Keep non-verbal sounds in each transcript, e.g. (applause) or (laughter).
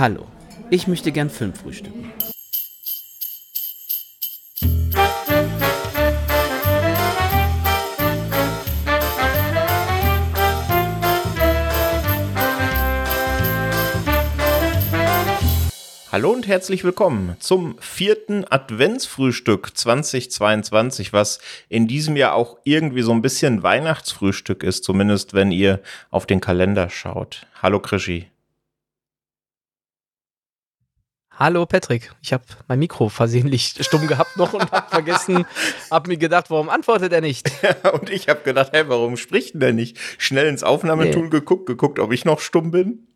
Hallo, ich möchte gern Film frühstücken. Hallo und herzlich willkommen zum vierten Adventsfrühstück 2022, was in diesem Jahr auch irgendwie so ein bisschen Weihnachtsfrühstück ist, zumindest wenn ihr auf den Kalender schaut. Hallo Krischi. Hallo Patrick, ich habe mein Mikro versehentlich stumm gehabt noch und habe vergessen, (laughs) habe mir gedacht, warum antwortet er nicht? Ja, und ich habe gedacht, hey, warum spricht denn der nicht? Schnell ins Aufnahmetool nee. geguckt, geguckt, ob ich noch stumm bin.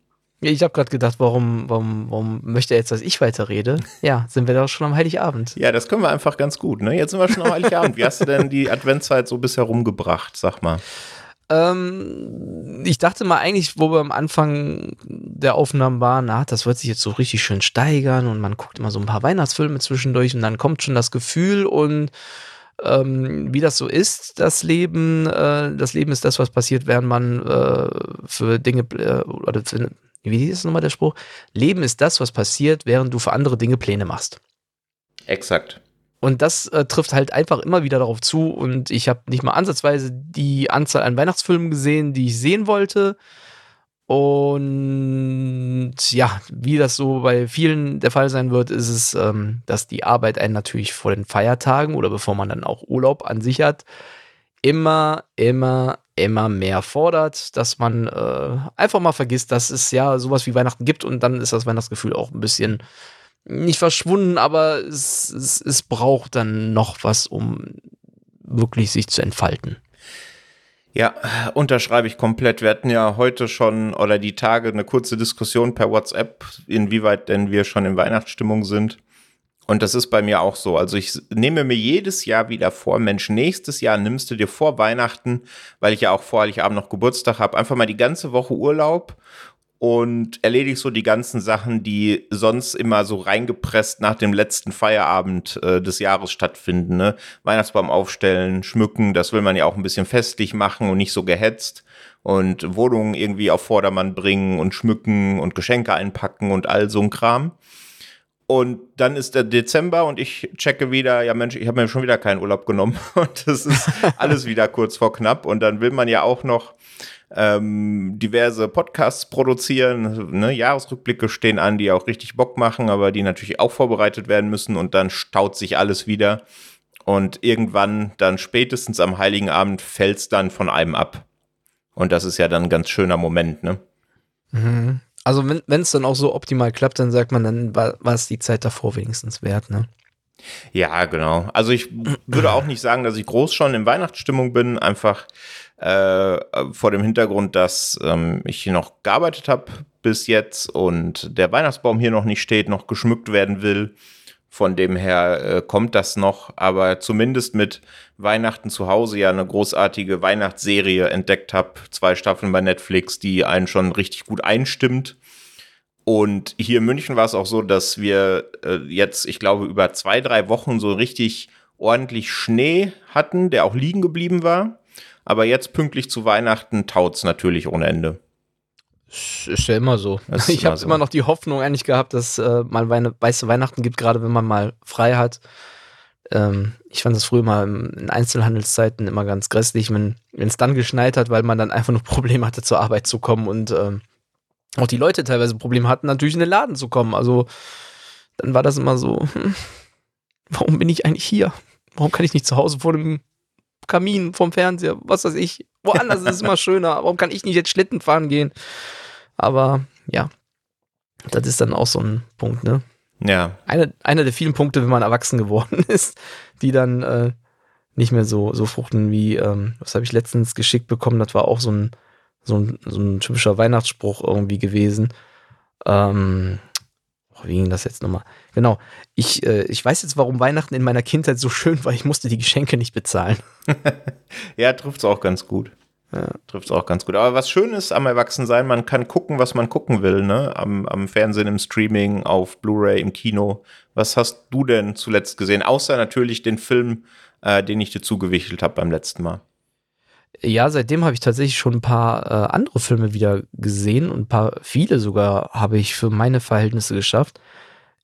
Ich habe gerade gedacht, warum, warum, warum möchte er jetzt, dass ich weiterrede? Ja, sind wir doch schon am Heiligabend. Ja, das können wir einfach ganz gut. Ne? Jetzt sind wir schon am Heiligabend. Wie hast du denn die Adventszeit so bisher rumgebracht? Sag mal. Ähm, ich dachte mal eigentlich, wo wir am Anfang der Aufnahmen waren, na, das wird sich jetzt so richtig schön steigern und man guckt immer so ein paar Weihnachtsfilme zwischendurch und dann kommt schon das Gefühl und ähm, wie das so ist, das Leben, äh, das Leben ist das, was passiert, während man äh, für Dinge äh, oder für, wie ist nochmal der Spruch? Leben ist das, was passiert, während du für andere Dinge Pläne machst. Exakt. Und das äh, trifft halt einfach immer wieder darauf zu. Und ich habe nicht mal ansatzweise die Anzahl an Weihnachtsfilmen gesehen, die ich sehen wollte. Und ja, wie das so bei vielen der Fall sein wird, ist es, ähm, dass die Arbeit einen natürlich vor den Feiertagen oder bevor man dann auch Urlaub an sich hat, immer, immer, immer mehr fordert, dass man äh, einfach mal vergisst, dass es ja sowas wie Weihnachten gibt und dann ist das Weihnachtsgefühl auch ein bisschen nicht verschwunden, aber es, es, es braucht dann noch was, um wirklich sich zu entfalten. Ja, unterschreibe ich komplett. Wir hatten ja heute schon oder die Tage eine kurze Diskussion per WhatsApp, inwieweit denn wir schon in Weihnachtsstimmung sind. Und das ist bei mir auch so. Also ich nehme mir jedes Jahr wieder vor, Mensch, nächstes Jahr nimmst du dir vor Weihnachten, weil ich ja auch vor Heiligabend noch Geburtstag habe, einfach mal die ganze Woche Urlaub und erledigst so die ganzen Sachen, die sonst immer so reingepresst nach dem letzten Feierabend äh, des Jahres stattfinden. Ne? Weihnachtsbaum aufstellen, schmücken, das will man ja auch ein bisschen festlich machen und nicht so gehetzt. Und Wohnungen irgendwie auf Vordermann bringen und schmücken und Geschenke einpacken und all so ein Kram. Und dann ist der Dezember und ich checke wieder, ja Mensch, ich habe mir schon wieder keinen Urlaub genommen (laughs) und das ist (laughs) alles wieder kurz vor knapp. Und dann will man ja auch noch ähm, diverse Podcasts produzieren. Ne? Jahresrückblicke stehen an, die auch richtig Bock machen, aber die natürlich auch vorbereitet werden müssen und dann staut sich alles wieder. Und irgendwann, dann spätestens am Heiligen Abend, fällt es dann von einem ab. Und das ist ja dann ein ganz schöner Moment, ne? Mhm. Also wenn es dann auch so optimal klappt, dann sagt man, dann war, es die Zeit davor wenigstens wert, ne? Ja, genau. Also ich würde auch nicht sagen, dass ich groß schon in Weihnachtsstimmung bin, einfach äh, vor dem Hintergrund, dass ähm, ich hier noch gearbeitet habe bis jetzt und der Weihnachtsbaum hier noch nicht steht, noch geschmückt werden will. Von dem her äh, kommt das noch, aber zumindest mit Weihnachten zu Hause ja eine großartige Weihnachtsserie entdeckt habe. Zwei Staffeln bei Netflix, die einen schon richtig gut einstimmt. Und hier in München war es auch so, dass wir äh, jetzt, ich glaube, über zwei, drei Wochen so richtig ordentlich Schnee hatten, der auch liegen geblieben war. Aber jetzt pünktlich zu Weihnachten taut es natürlich ohne Ende. Ist ja immer so. Ist ich habe so. immer noch die Hoffnung eigentlich gehabt, dass äh, mal Weine weiße Weihnachten gibt, gerade wenn man mal frei hat. Ähm, ich fand das früher mal in Einzelhandelszeiten immer ganz grässlich, wenn es dann geschneit hat, weil man dann einfach nur (laughs) Probleme hatte, zur Arbeit zu kommen und ähm, auch die Leute teilweise Probleme hatten, natürlich in den Laden zu kommen. Also dann war das immer so, hm, warum bin ich eigentlich hier? Warum kann ich nicht zu Hause vor dem Kamin, vom Fernseher, was weiß ich. Woanders ist es immer (laughs) schöner. Warum kann ich nicht jetzt Schlitten fahren gehen? Aber ja, das ist dann auch so ein Punkt, ne? Ja. Eine, einer der vielen Punkte, wenn man erwachsen geworden (laughs) ist, die dann äh, nicht mehr so, so fruchten wie, ähm, was habe ich letztens geschickt bekommen, das war auch so ein, so ein, so ein typischer Weihnachtsspruch irgendwie gewesen. Ähm, wie ging das jetzt nochmal? Genau. Ich, äh, ich weiß jetzt, warum Weihnachten in meiner Kindheit so schön war. Ich musste die Geschenke nicht bezahlen. (laughs) ja, trifft es auch ganz gut. Ja. Trifft es auch ganz gut. Aber was schön ist am Erwachsensein, man kann gucken, was man gucken will, ne? Am, am Fernsehen, im Streaming, auf Blu-ray, im Kino. Was hast du denn zuletzt gesehen? Außer natürlich den Film, äh, den ich dir zugewichelt habe beim letzten Mal. Ja, seitdem habe ich tatsächlich schon ein paar äh, andere Filme wieder gesehen und ein paar, viele sogar habe ich für meine Verhältnisse geschafft.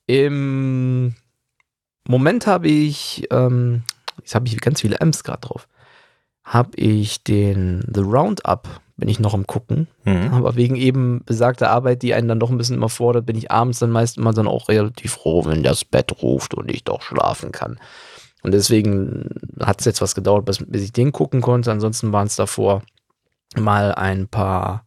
Im Moment habe ich, ähm, jetzt habe ich ganz viele M's gerade drauf, habe ich den The Roundup, bin ich noch am gucken, mhm. aber wegen eben besagter Arbeit, die einen dann doch ein bisschen immer fordert, bin ich abends dann meist immer dann auch relativ froh, wenn das Bett ruft und ich doch schlafen kann. Und deswegen hat es jetzt was gedauert, bis, bis ich den gucken konnte. Ansonsten waren es davor mal ein paar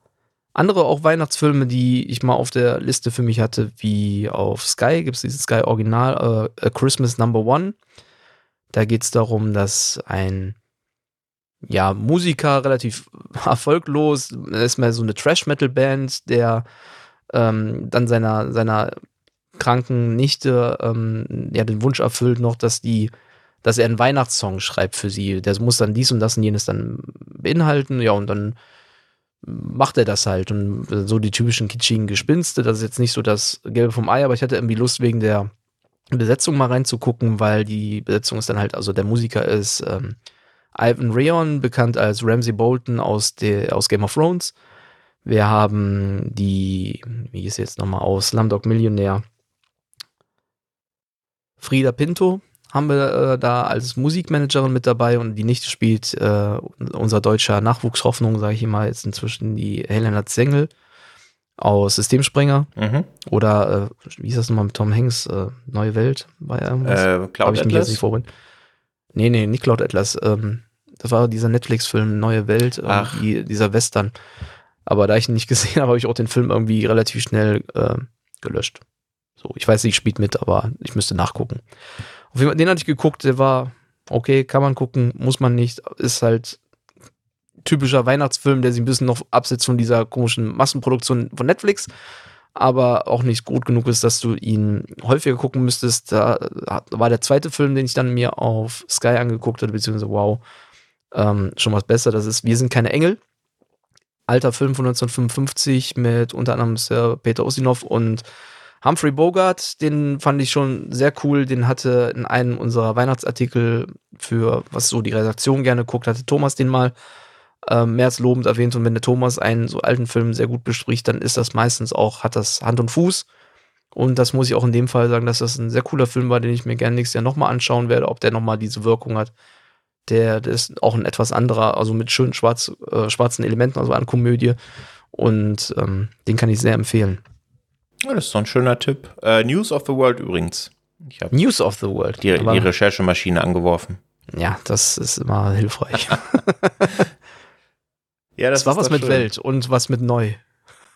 andere auch Weihnachtsfilme, die ich mal auf der Liste für mich hatte, wie auf Sky gibt es dieses Sky Original äh, A Christmas Number One. Da geht es darum, dass ein ja, Musiker relativ (laughs) erfolglos, ist mal so eine Trash-Metal-Band, der ähm, dann seiner, seiner kranken Nichte ähm, ja, den Wunsch erfüllt noch, dass die dass er einen Weihnachtssong schreibt für sie. Der muss dann dies und das und jenes dann beinhalten. Ja, und dann macht er das halt. Und so die typischen kitschigen Gespinste. Das ist jetzt nicht so das Gelbe vom Ei, aber ich hatte irgendwie Lust wegen der Besetzung mal reinzugucken, weil die Besetzung ist dann halt, also der Musiker ist ähm, Ivan Reon, bekannt als Ramsey Bolton aus, der, aus Game of Thrones. Wir haben die, wie ist jetzt nochmal aus, Slumdog Millionär, Frieda Pinto, haben wir äh, da als Musikmanagerin mit dabei und die Nichte spielt äh, unser deutscher Nachwuchshoffnung, sage ich mal, jetzt inzwischen die Helena Zengel aus Systemspringer. Mhm. Oder äh, wie ist das nochmal mit Tom Hanks? Äh, Neue Welt war ja irgendwas? Äh, Cloud ich mich jetzt nicht vorhin. Nee, nee, nicht Cloud Atlas. Ähm, das war dieser Netflix-Film Neue Welt, die, dieser Western. Aber da ich ihn nicht (laughs) gesehen habe, habe ich auch den Film irgendwie relativ schnell äh, gelöscht. So, ich weiß nicht, spielt mit, aber ich müsste nachgucken. Den hatte ich geguckt, der war okay, kann man gucken, muss man nicht. Ist halt typischer Weihnachtsfilm, der sich ein bisschen noch absetzt von dieser komischen Massenproduktion von Netflix, aber auch nicht gut genug ist, dass du ihn häufiger gucken müsstest. Da war der zweite Film, den ich dann mir auf Sky angeguckt hatte, beziehungsweise wow, ähm, schon was besser. Das ist Wir sind keine Engel. Alter Film von 1955 mit unter anderem Sir Peter Ustinov und Humphrey Bogart, den fand ich schon sehr cool. Den hatte in einem unserer Weihnachtsartikel für, was so die Redaktion gerne guckt, hatte Thomas den mal äh, mehr als lobend erwähnt. Und wenn der Thomas einen so alten Film sehr gut bespricht, dann ist das meistens auch, hat das Hand und Fuß. Und das muss ich auch in dem Fall sagen, dass das ein sehr cooler Film war, den ich mir gerne nächstes Jahr nochmal anschauen werde, ob der nochmal diese Wirkung hat. Der, der, ist auch ein etwas anderer, also mit schönen schwarz, äh, schwarzen Elementen, also eine Komödie. Und ähm, den kann ich sehr empfehlen. Ja, das ist so ein schöner Tipp. Äh, News of the World übrigens. Ich News of the World. Die, die Recherchemaschine angeworfen. Ja, das ist immer hilfreich. (laughs) ja, das, das war was mit schön. Welt und was mit neu.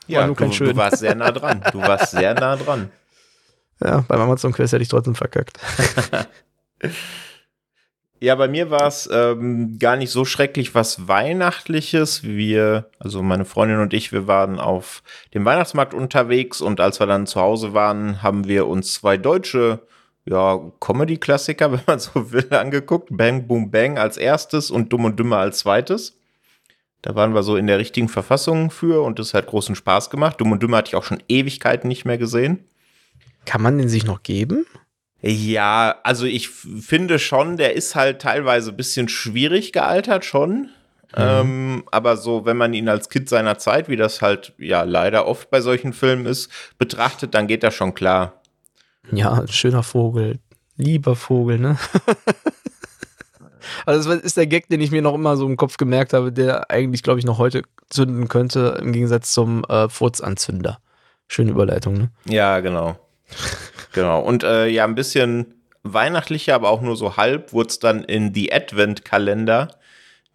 Ja, du, du, warst sehr nah dran. Du warst sehr nah dran. (laughs) Ja, beim Amazon Quest hätte ich trotzdem verkackt. (laughs) Ja, bei mir war es ähm, gar nicht so schrecklich was Weihnachtliches. Wir, also meine Freundin und ich, wir waren auf dem Weihnachtsmarkt unterwegs und als wir dann zu Hause waren, haben wir uns zwei deutsche ja, Comedy-Klassiker, (laughs) wenn man so will, angeguckt. Bang Boom Bang als erstes und Dumm und Dümmer als zweites. Da waren wir so in der richtigen Verfassung für und es hat großen Spaß gemacht. Dumm und Dümmer hatte ich auch schon Ewigkeiten nicht mehr gesehen. Kann man den sich noch geben? Ja, also ich finde schon, der ist halt teilweise ein bisschen schwierig gealtert schon. Mhm. Ähm, aber so, wenn man ihn als Kind seiner Zeit, wie das halt ja leider oft bei solchen Filmen ist, betrachtet, dann geht das schon klar. Ja, schöner Vogel. Lieber Vogel, ne? (laughs) also das ist der Gag, den ich mir noch immer so im Kopf gemerkt habe, der eigentlich, glaube ich, noch heute zünden könnte, im Gegensatz zum äh, Furzanzünder. Schöne Überleitung, ne? Ja, genau. Genau. Und äh, ja, ein bisschen weihnachtlicher, aber auch nur so halb, wurde es dann in The Advent-Kalender.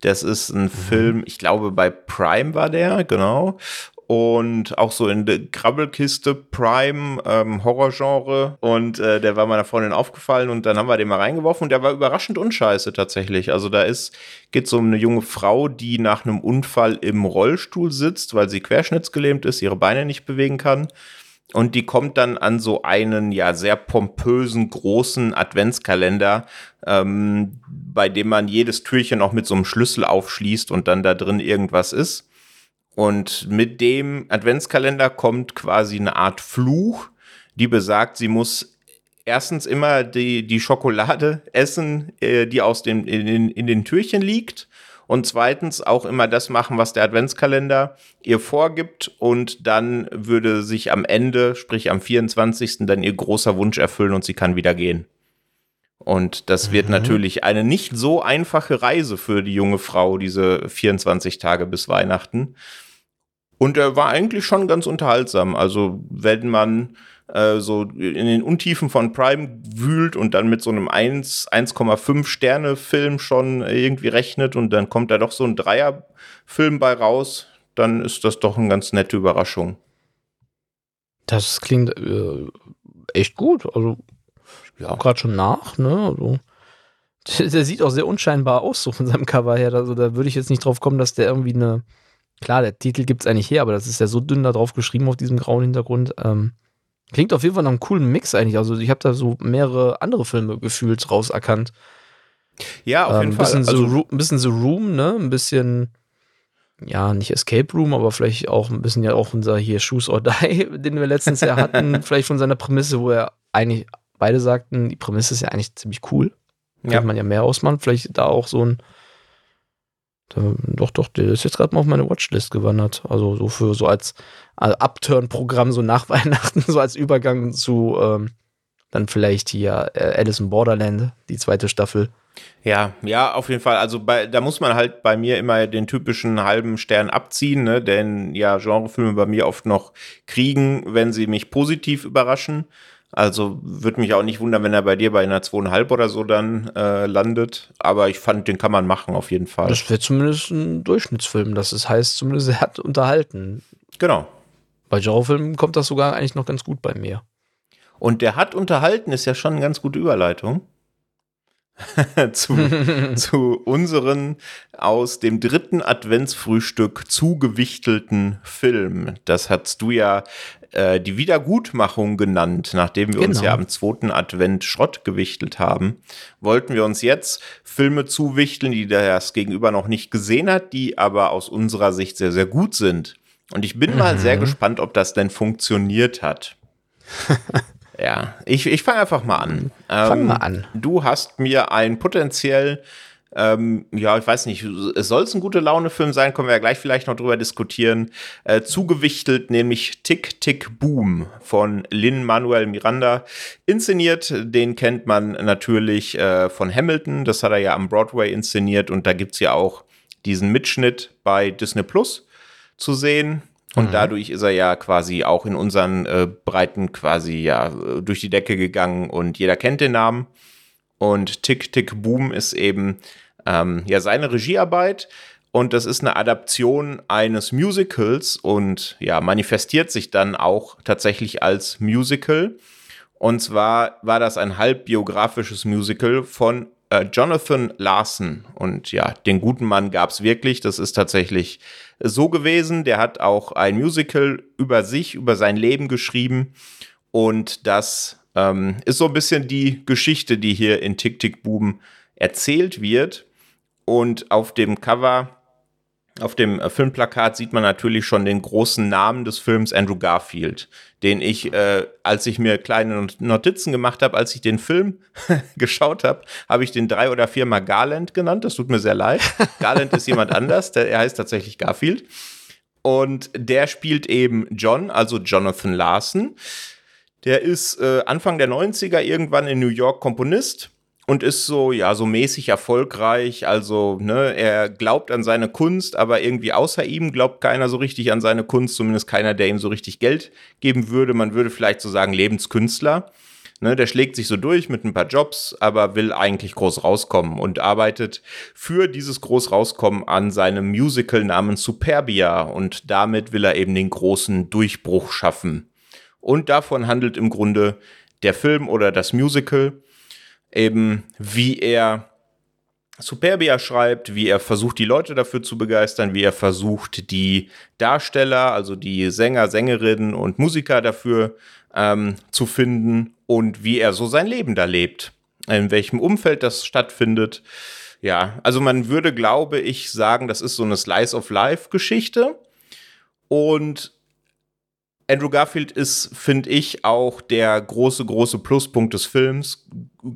Das ist ein mhm. Film, ich glaube, bei Prime war der, genau. Und auch so in der Krabbelkiste Prime ähm, Horrorgenre. Und äh, der war meiner Freundin aufgefallen und dann haben wir den mal reingeworfen und der war überraschend unscheiße tatsächlich. Also da ist, geht so um eine junge Frau, die nach einem Unfall im Rollstuhl sitzt, weil sie querschnittsgelähmt ist, ihre Beine nicht bewegen kann und die kommt dann an so einen ja sehr pompösen großen Adventskalender, ähm, bei dem man jedes Türchen auch mit so einem Schlüssel aufschließt und dann da drin irgendwas ist. Und mit dem Adventskalender kommt quasi eine Art Fluch, die besagt, sie muss erstens immer die, die Schokolade essen, äh, die aus dem, in, in, in den Türchen liegt und zweitens auch immer das machen, was der Adventskalender ihr vorgibt und dann würde sich am Ende, sprich am 24. dann ihr großer Wunsch erfüllen und sie kann wieder gehen. Und das wird mhm. natürlich eine nicht so einfache Reise für die junge Frau, diese 24 Tage bis Weihnachten. Und er war eigentlich schon ganz unterhaltsam. Also, wenn man äh, so in den Untiefen von Prime wühlt und dann mit so einem 1,5 Sterne Film schon irgendwie rechnet und dann kommt da doch so ein Dreier-Film bei raus, dann ist das doch eine ganz nette Überraschung. Das klingt äh, echt gut. Also, ja, gerade schon nach, ne? Also, der sieht auch sehr unscheinbar aus, so von seinem Cover her. Also, da würde ich jetzt nicht drauf kommen, dass der irgendwie eine. Klar, der Titel gibt es eigentlich her, aber das ist ja so dünn da drauf geschrieben auf diesem grauen Hintergrund. Ähm, klingt auf jeden Fall nach einem coolen Mix eigentlich. Also, ich habe da so mehrere andere Filme gefühlt rauserkannt. Ja, auf jeden ähm, Fall. Also, so, ein bisschen The Room, ne? Ein bisschen ja, nicht Escape Room, aber vielleicht auch ein bisschen ja auch unser hier Shoes or Die, (laughs) den wir letztens ja hatten, (laughs) vielleicht von seiner Prämisse, wo er eigentlich beide sagten, die Prämisse ist ja eigentlich ziemlich cool. Ja. Könnte man ja mehr ausmachen. Vielleicht da auch so ein. Da, doch, doch, der ist jetzt gerade mal auf meine Watchlist gewandert. Also so für so als also Upturn-Programm, so nach (laughs) Weihnachten, so als Übergang zu ähm, dann vielleicht hier äh, Alice in Borderland, die zweite Staffel. Ja, ja, auf jeden Fall. Also bei, da muss man halt bei mir immer den typischen halben Stern abziehen, ne? denn ja, Genrefilme bei mir oft noch kriegen, wenn sie mich positiv überraschen. Also würde mich auch nicht wundern, wenn er bei dir bei einer zweieinhalb oder so dann äh, landet. Aber ich fand, den kann man machen auf jeden Fall. Das wäre zumindest ein Durchschnittsfilm. Das ist, heißt zumindest, er hat unterhalten. Genau. Bei Genrefilmen kommt das sogar eigentlich noch ganz gut bei mir. Und der hat unterhalten, ist ja schon eine ganz gute Überleitung. (laughs) zu, (laughs) zu unseren aus dem dritten Adventsfrühstück zugewichtelten Film. Das hast du ja äh, die Wiedergutmachung genannt, nachdem wir genau. uns ja am zweiten Advent Schrott gewichtelt haben, wollten wir uns jetzt Filme zuwichteln, die das Gegenüber noch nicht gesehen hat, die aber aus unserer Sicht sehr, sehr gut sind. Und ich bin mhm. mal sehr gespannt, ob das denn funktioniert hat. (laughs) Ja, ich, ich fange einfach mal an. Fang ähm, mal an. Du hast mir ein potenziell, ähm, ja, ich weiß nicht, es soll es ein gute Laune-Film sein, können wir ja gleich vielleicht noch drüber diskutieren, äh, zugewichtelt, nämlich Tick, Tick, Boom von Lin Manuel Miranda. Inszeniert, den kennt man natürlich äh, von Hamilton, das hat er ja am Broadway inszeniert und da gibt es ja auch diesen Mitschnitt bei Disney Plus zu sehen. Und mhm. dadurch ist er ja quasi auch in unseren äh, Breiten quasi ja durch die Decke gegangen und jeder kennt den Namen. Und Tick Tick Boom ist eben ähm, ja seine Regiearbeit. Und das ist eine Adaption eines Musicals und ja, manifestiert sich dann auch tatsächlich als Musical. Und zwar war das ein halbbiografisches Musical von äh, Jonathan Larson. Und ja, den guten Mann gab es wirklich. Das ist tatsächlich so gewesen. Der hat auch ein Musical über sich, über sein Leben geschrieben. Und das ähm, ist so ein bisschen die Geschichte, die hier in Tick Tick Buben erzählt wird. Und auf dem Cover auf dem äh, Filmplakat sieht man natürlich schon den großen Namen des Films Andrew Garfield, den ich, äh, als ich mir kleine Notizen gemacht habe, als ich den Film (laughs) geschaut habe, habe ich den drei oder viermal Garland genannt. Das tut mir sehr leid. Garland ist jemand anders, der, er heißt tatsächlich Garfield. Und der spielt eben John, also Jonathan Larson. Der ist äh, Anfang der 90er irgendwann in New York Komponist und ist so, ja, so mäßig erfolgreich. Also, ne, er glaubt an seine Kunst, aber irgendwie außer ihm glaubt keiner so richtig an seine Kunst, zumindest keiner, der ihm so richtig Geld geben würde. Man würde vielleicht so sagen, Lebenskünstler. Ne, der schlägt sich so durch mit ein paar Jobs, aber will eigentlich groß rauskommen und arbeitet für dieses groß rauskommen an seinem Musical namens Superbia und damit will er eben den großen Durchbruch schaffen. Und davon handelt im Grunde der Film oder das Musical eben wie er Superbia schreibt, wie er versucht, die Leute dafür zu begeistern, wie er versucht, die Darsteller, also die Sänger, Sängerinnen und Musiker dafür ähm, zu finden und wie er so sein Leben da lebt, in welchem Umfeld das stattfindet. Ja, also man würde, glaube ich, sagen, das ist so eine Slice of Life Geschichte und Andrew Garfield ist, finde ich, auch der große, große Pluspunkt des Films.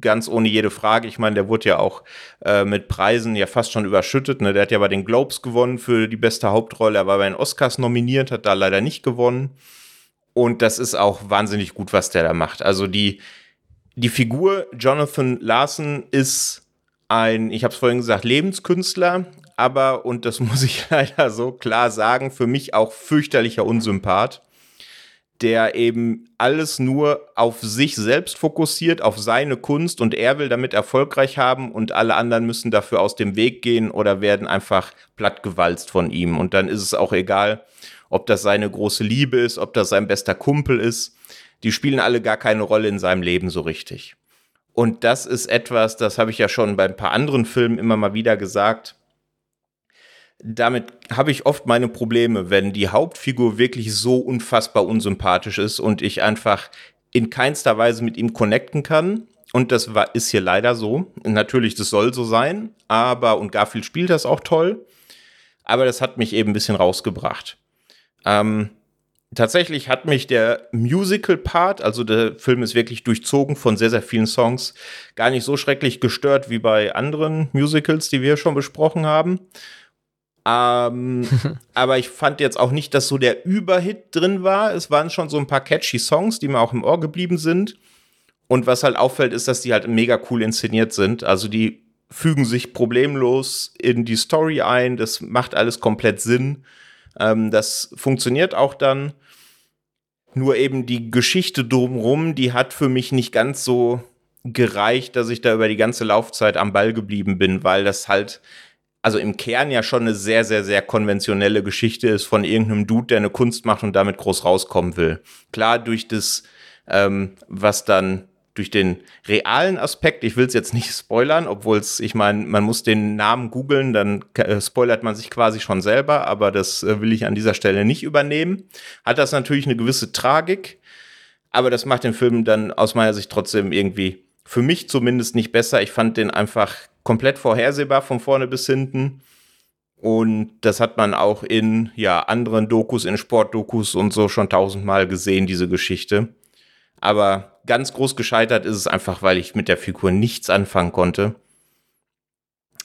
Ganz ohne jede Frage. Ich meine, der wurde ja auch äh, mit Preisen ja fast schon überschüttet. Ne? Der hat ja bei den Globes gewonnen für die beste Hauptrolle. Er war bei den Oscars nominiert, hat da leider nicht gewonnen. Und das ist auch wahnsinnig gut, was der da macht. Also die, die Figur Jonathan Larson ist ein, ich habe es vorhin gesagt, Lebenskünstler, aber, und das (laughs) muss ich leider so klar sagen, für mich auch fürchterlicher Unsympath, der eben alles nur auf sich selbst fokussiert, auf seine Kunst und er will damit erfolgreich haben und alle anderen müssen dafür aus dem Weg gehen oder werden einfach plattgewalzt von ihm. Und dann ist es auch egal, ob das seine große Liebe ist, ob das sein bester Kumpel ist. Die spielen alle gar keine Rolle in seinem Leben so richtig. Und das ist etwas, das habe ich ja schon bei ein paar anderen Filmen immer mal wieder gesagt. Damit habe ich oft meine Probleme, wenn die Hauptfigur wirklich so unfassbar unsympathisch ist und ich einfach in keinster Weise mit ihm connecten kann. Und das war, ist hier leider so. Natürlich, das soll so sein, aber, und Garfield spielt das auch toll, aber das hat mich eben ein bisschen rausgebracht. Ähm, tatsächlich hat mich der Musical-Part, also der Film ist wirklich durchzogen von sehr, sehr vielen Songs, gar nicht so schrecklich gestört wie bei anderen Musicals, die wir schon besprochen haben. Ähm, (laughs) aber ich fand jetzt auch nicht, dass so der Überhit drin war. Es waren schon so ein paar catchy Songs, die mir auch im Ohr geblieben sind. Und was halt auffällt, ist, dass die halt mega cool inszeniert sind. Also die fügen sich problemlos in die Story ein. Das macht alles komplett Sinn. Ähm, das funktioniert auch dann. Nur eben die Geschichte drumherum, die hat für mich nicht ganz so gereicht, dass ich da über die ganze Laufzeit am Ball geblieben bin, weil das halt, also im Kern ja schon eine sehr, sehr, sehr konventionelle Geschichte ist von irgendeinem Dude, der eine Kunst macht und damit groß rauskommen will. Klar, durch das, ähm, was dann durch den realen Aspekt, ich will es jetzt nicht spoilern, obwohl es, ich meine, man muss den Namen googeln, dann äh, spoilert man sich quasi schon selber, aber das äh, will ich an dieser Stelle nicht übernehmen. Hat das natürlich eine gewisse Tragik, aber das macht den Film dann aus meiner Sicht trotzdem irgendwie für mich zumindest nicht besser. Ich fand den einfach komplett vorhersehbar von vorne bis hinten. Und das hat man auch in ja, anderen Dokus, in Sportdokus und so schon tausendmal gesehen, diese Geschichte. Aber ganz groß gescheitert ist es einfach, weil ich mit der Figur nichts anfangen konnte.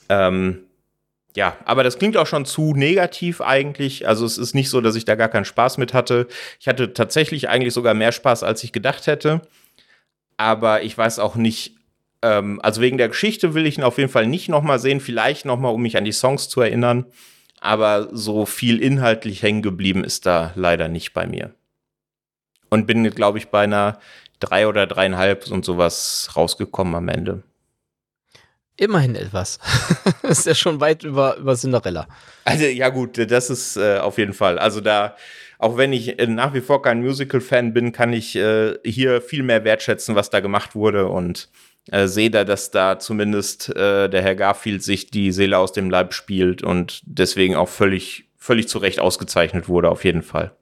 Ähm, ja, aber das klingt auch schon zu negativ eigentlich. Also es ist nicht so, dass ich da gar keinen Spaß mit hatte. Ich hatte tatsächlich eigentlich sogar mehr Spaß, als ich gedacht hätte. Aber ich weiß auch nicht, ähm, also wegen der Geschichte will ich ihn auf jeden Fall nicht nochmal sehen. Vielleicht nochmal, um mich an die Songs zu erinnern. Aber so viel inhaltlich hängen geblieben ist da leider nicht bei mir und bin, glaube ich, bei einer drei oder dreieinhalb und sowas rausgekommen am Ende. Immerhin etwas. (laughs) ist ja schon weit über, über Cinderella. Also, ja, gut, das ist äh, auf jeden Fall. Also, da, auch wenn ich äh, nach wie vor kein Musical-Fan bin, kann ich äh, hier viel mehr wertschätzen, was da gemacht wurde und äh, sehe da, dass da zumindest äh, der Herr Garfield sich die Seele aus dem Leib spielt und deswegen auch völlig, völlig zu Recht ausgezeichnet wurde, auf jeden Fall.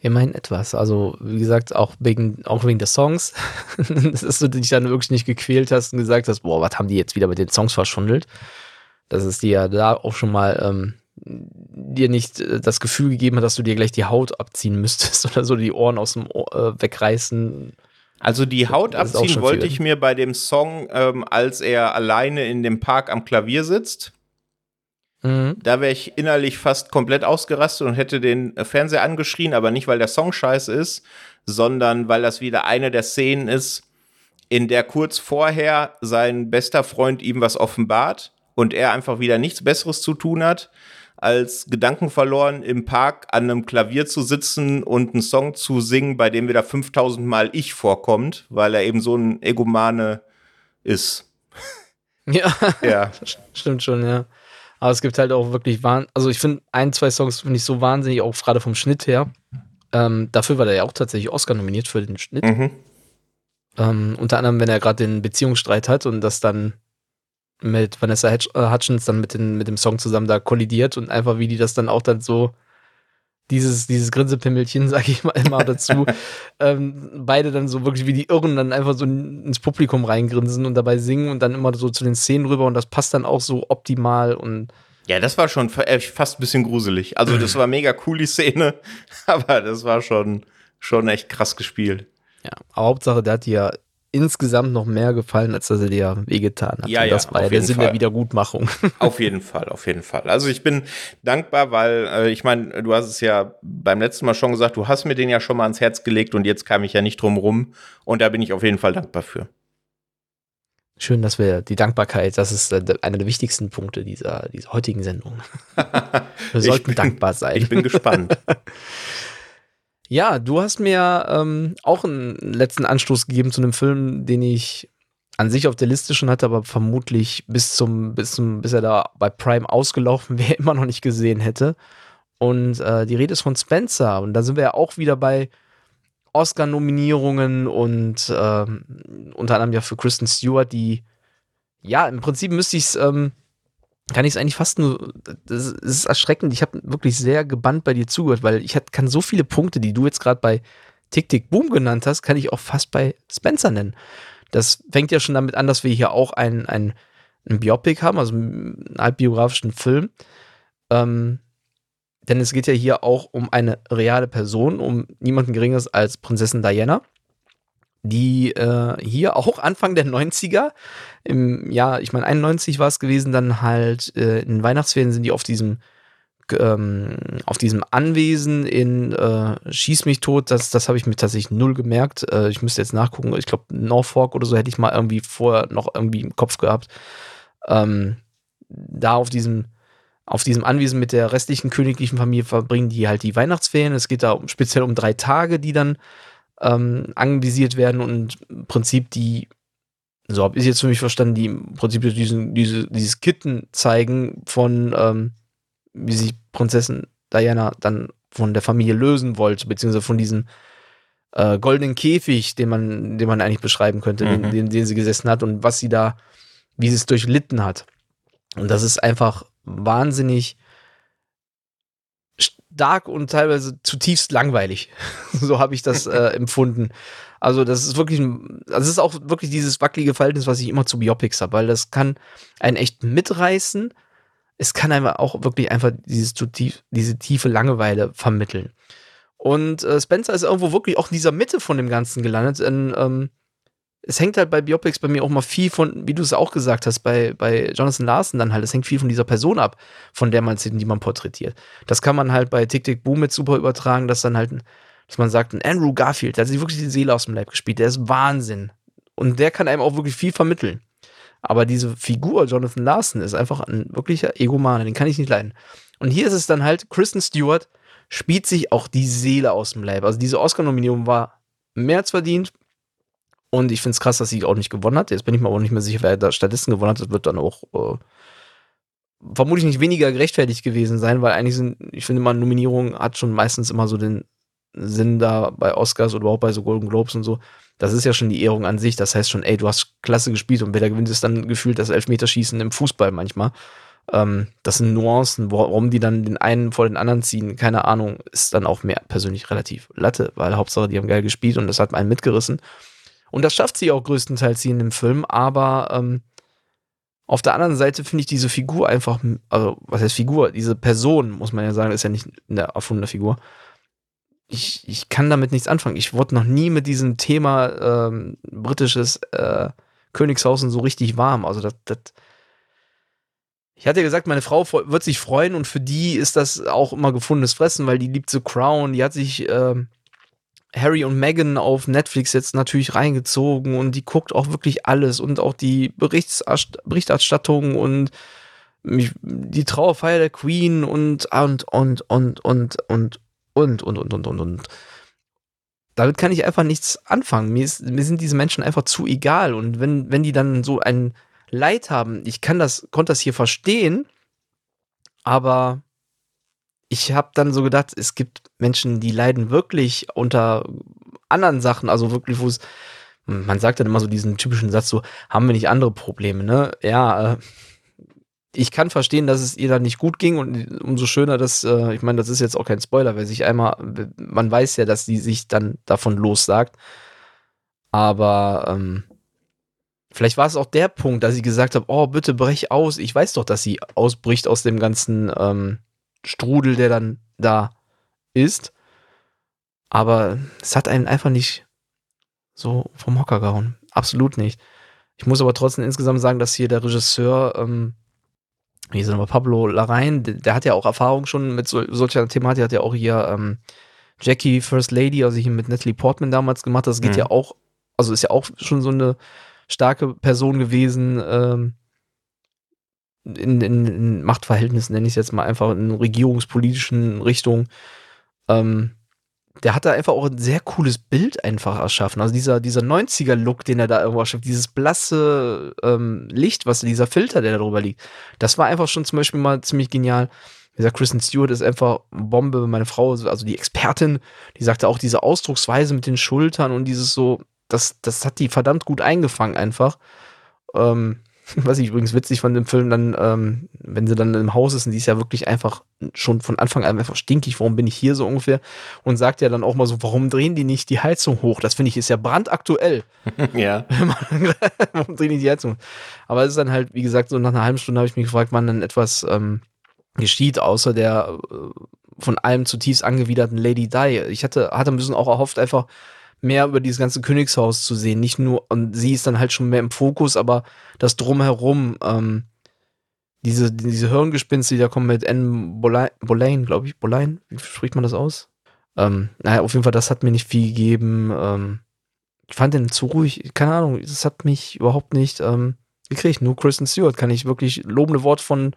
Immerhin etwas. Also, wie gesagt, auch wegen, auch wegen des Songs, (laughs) dass du dich dann wirklich nicht gequält hast und gesagt hast, boah, was haben die jetzt wieder mit den Songs verschundelt? Dass es dir ja da auch schon mal ähm, dir nicht äh, das Gefühl gegeben hat, dass du dir gleich die Haut abziehen müsstest (laughs) oder so die Ohren aus dem Ohr, äh, wegreißen. Also die Haut abziehen wollte ich mir bei dem Song, ähm, als er alleine in dem Park am Klavier sitzt. Mhm. Da wäre ich innerlich fast komplett ausgerastet und hätte den Fernseher angeschrien, aber nicht, weil der Song scheiße ist, sondern weil das wieder eine der Szenen ist, in der kurz vorher sein bester Freund ihm was offenbart und er einfach wieder nichts Besseres zu tun hat, als Gedanken verloren im Park an einem Klavier zu sitzen und einen Song zu singen, bei dem wieder 5000 Mal ich vorkommt, weil er eben so ein Egomane ist. (laughs) Ja, ja. stimmt schon, ja. Aber es gibt halt auch wirklich, also ich finde, ein, zwei Songs finde ich so wahnsinnig, auch gerade vom Schnitt her. Ähm, dafür war der ja auch tatsächlich Oscar nominiert für den Schnitt. Mhm. Ähm, unter anderem, wenn er gerade den Beziehungsstreit hat und das dann mit Vanessa Hutch äh, Hutchins dann mit, den, mit dem Song zusammen da kollidiert und einfach wie die das dann auch dann so dieses, dieses Grinsepimmelchen, (laughs) sag ich mal immer dazu, (laughs) ähm, beide dann so wirklich wie die Irren dann einfach so ins Publikum reingrinsen und dabei singen und dann immer so zu den Szenen rüber und das passt dann auch so optimal und Ja, das war schon äh, fast ein bisschen gruselig. Also das war mega cool, die Szene, (laughs) aber das war schon, schon echt krass gespielt. Ja, aber Hauptsache, der hat dir insgesamt noch mehr gefallen, als dass er dir wehgetan hat. Ja, ja, das war ja der Sinn Fall. der Wiedergutmachung. (laughs) Auf jeden Fall, auf jeden Fall. Also ich bin dankbar, weil äh, ich meine, du hast es ja beim letzten Mal schon gesagt, du hast mir den ja schon mal ans Herz gelegt und jetzt kam ich ja nicht drum rum und da bin ich auf jeden Fall dankbar für. Schön, dass wir die Dankbarkeit, das ist äh, einer der wichtigsten Punkte dieser, dieser heutigen Sendung. (laughs) wir sollten bin, dankbar sein. Ich bin gespannt. (laughs) ja, du hast mir ähm, auch einen letzten Anstoß gegeben zu einem Film, den ich an sich auf der Liste schon hatte, aber vermutlich bis zum, bis zum, bis er da bei Prime ausgelaufen wäre, (laughs) immer noch nicht gesehen hätte. Und äh, die Rede ist von Spencer. Und da sind wir ja auch wieder bei Oscar-Nominierungen und äh, unter anderem ja für Kristen Stewart, die, ja, im Prinzip müsste ich es, ähm, kann ich es eigentlich fast nur, das ist erschreckend, ich habe wirklich sehr gebannt bei dir zugehört, weil ich hat, kann so viele Punkte, die du jetzt gerade bei Tick Tick Boom genannt hast, kann ich auch fast bei Spencer nennen. Das fängt ja schon damit an, dass wir hier auch ein, ein, ein Biopic haben, also einen halbbiografischen Film. Ähm, denn es geht ja hier auch um eine reale Person, um niemanden Geringeres als Prinzessin Diana, die äh, hier auch Anfang der 90er, im Jahr, ich meine 91 war es gewesen, dann halt äh, in Weihnachtsferien sind die auf diesem ähm, auf diesem Anwesen in äh, Schieß mich tot, das, das habe ich mir tatsächlich null gemerkt. Äh, ich müsste jetzt nachgucken, ich glaube Norfolk oder so hätte ich mal irgendwie vorher noch irgendwie im Kopf gehabt. Ähm, da auf diesem auf diesem Anwesen mit der restlichen königlichen Familie verbringen die halt die Weihnachtsferien. Es geht da speziell um drei Tage, die dann ähm, anvisiert werden und im Prinzip die, so habe ich jetzt für mich verstanden, die im Prinzip diesen, diese, dieses Kitten zeigen von, ähm, wie sich Prinzessin Diana dann von der Familie lösen wollte, beziehungsweise von diesem äh, goldenen Käfig, den man, den man eigentlich beschreiben könnte, mhm. den, den, den sie gesessen hat und was sie da, wie sie es durchlitten hat. Und das ist einfach wahnsinnig stark und teilweise zutiefst langweilig. (laughs) so habe ich das äh, (laughs) empfunden. Also, das ist wirklich, ein, also es ist auch wirklich dieses wackelige Verhältnis, was ich immer zu Biopics habe, weil das kann einen echt mitreißen. Es kann einfach auch wirklich einfach dieses, diese tiefe Langeweile vermitteln. Und äh, Spencer ist irgendwo wirklich auch in dieser Mitte von dem Ganzen gelandet. In, ähm, es hängt halt bei Biopics bei mir auch mal viel von, wie du es auch gesagt hast, bei, bei Jonathan Larson dann halt, es hängt viel von dieser Person ab, von der man die man porträtiert. Das kann man halt bei Tick Tick Boom mit super übertragen, dass dann halt, dass man sagt, ein Andrew Garfield, der hat sich wirklich die Seele aus dem Leib gespielt, der ist Wahnsinn. Und der kann einem auch wirklich viel vermitteln. Aber diese Figur, Jonathan Larson, ist einfach ein wirklicher Egomane, den kann ich nicht leiden. Und hier ist es dann halt, Kristen Stewart spielt sich auch die Seele aus dem Leib. Also diese Oscar-Nominierung war mehr als verdient. Und ich finde es krass, dass sie auch nicht gewonnen hat. Jetzt bin ich mir aber nicht mehr sicher, wer da stattdessen gewonnen hat. Das wird dann auch äh, vermutlich nicht weniger gerechtfertigt gewesen sein, weil eigentlich sind, ich finde mal, Nominierung hat schon meistens immer so den Sinn da bei Oscars oder überhaupt bei so Golden Globes und so. Das ist ja schon die Ehrung an sich. Das heißt schon, ey, du hast klasse gespielt und wer da gewinnt, ist dann gefühlt das Elfmeterschießen im Fußball manchmal. Ähm, das sind Nuancen, warum die dann den einen vor den anderen ziehen, keine Ahnung, ist dann auch mehr persönlich relativ Latte, weil Hauptsache, die haben geil gespielt und das hat einen mitgerissen. Und das schafft sie auch größtenteils hier in dem Film, aber ähm, auf der anderen Seite finde ich diese Figur einfach, also was heißt Figur? Diese Person, muss man ja sagen, ist ja nicht eine erfundene Figur. Ich, ich kann damit nichts anfangen. Ich wurde noch nie mit diesem Thema ähm, britisches äh, Königshausen so richtig warm. Also das, das ich hatte ja gesagt, meine Frau wird sich freuen und für die ist das auch immer gefundenes Fressen, weil die liebt so Crown. Die hat sich äh, Harry und Meghan auf Netflix jetzt natürlich reingezogen und die guckt auch wirklich alles und auch die Berichterstattung und die Trauerfeier der Queen und und und und und und und und und und und und damit kann ich einfach nichts anfangen. Mir, ist, mir sind diese Menschen einfach zu egal und wenn wenn die dann so ein Leid haben, ich kann das konnte das hier verstehen, aber ich habe dann so gedacht, es gibt Menschen, die leiden wirklich unter anderen Sachen, also wirklich, wo es, man sagt dann immer so diesen typischen Satz, so, haben wir nicht andere Probleme, ne? Ja, äh, ich kann verstehen, dass es ihr dann nicht gut ging und umso schöner, dass, äh, ich meine, das ist jetzt auch kein Spoiler, wer sich einmal, man weiß ja, dass sie sich dann davon lossagt, aber ähm, Vielleicht war es auch der Punkt, dass ich gesagt habe, oh, bitte brech aus. Ich weiß doch, dass sie ausbricht aus dem ganzen ähm, Strudel, der dann da ist. Aber es hat einen einfach nicht so vom Hocker gehauen. Absolut nicht. Ich muss aber trotzdem insgesamt sagen, dass hier der Regisseur, ähm, wie ist er nochmal, Pablo Larrain, der, der, hat ja auch Erfahrung schon mit so, solcher Thematik, hat ja auch hier ähm, Jackie First Lady, also hier mit Natalie Portman damals gemacht. Das geht mhm. ja auch, also ist ja auch schon so eine starke Person gewesen, ähm, in, in, in Machtverhältnissen, nenne ich es jetzt mal einfach, in regierungspolitischen Richtungen. Ähm, der hat da einfach auch ein sehr cooles Bild einfach erschaffen. Also dieser, dieser 90er-Look, den er da irgendwo erschafft, dieses blasse ähm, Licht, was dieser Filter, der da drüber liegt, das war einfach schon zum Beispiel mal ziemlich genial. Dieser Kristen Stewart ist einfach Bombe. Meine Frau, also die Expertin, die sagte auch diese Ausdrucksweise mit den Schultern und dieses so, das, das hat die verdammt gut eingefangen einfach. Ähm, (laughs) was ich übrigens witzig fand im Film, dann, ähm, wenn sie dann im Haus ist und die ist ja wirklich einfach schon von Anfang an einfach stinkig, warum bin ich hier so ungefähr? Und sagt ja dann auch mal so, warum drehen die nicht die Heizung hoch? Das finde ich ist ja brandaktuell. (laughs) ja. (laughs) warum drehen die die Heizung? Aber es ist dann halt, wie gesagt, so nach einer halben Stunde habe ich mich gefragt, wann dann etwas ähm, geschieht, außer der äh, von allem zutiefst angewiderten Lady Di. Ich hatte, hatte ein bisschen auch erhofft, einfach mehr über dieses ganze Königshaus zu sehen. Nicht nur, und sie ist dann halt schon mehr im Fokus, aber das Drumherum, ähm, diese, diese Hirngespinste, die da kommen mit Anne Boleyn, glaube ich, Boleyn, wie spricht man das aus? Ähm, naja, auf jeden Fall, das hat mir nicht viel gegeben. Ähm, ich fand den zu ruhig, keine Ahnung, das hat mich überhaupt nicht ähm, gekriegt. Nur Kristen Stewart kann ich wirklich lobende Wort von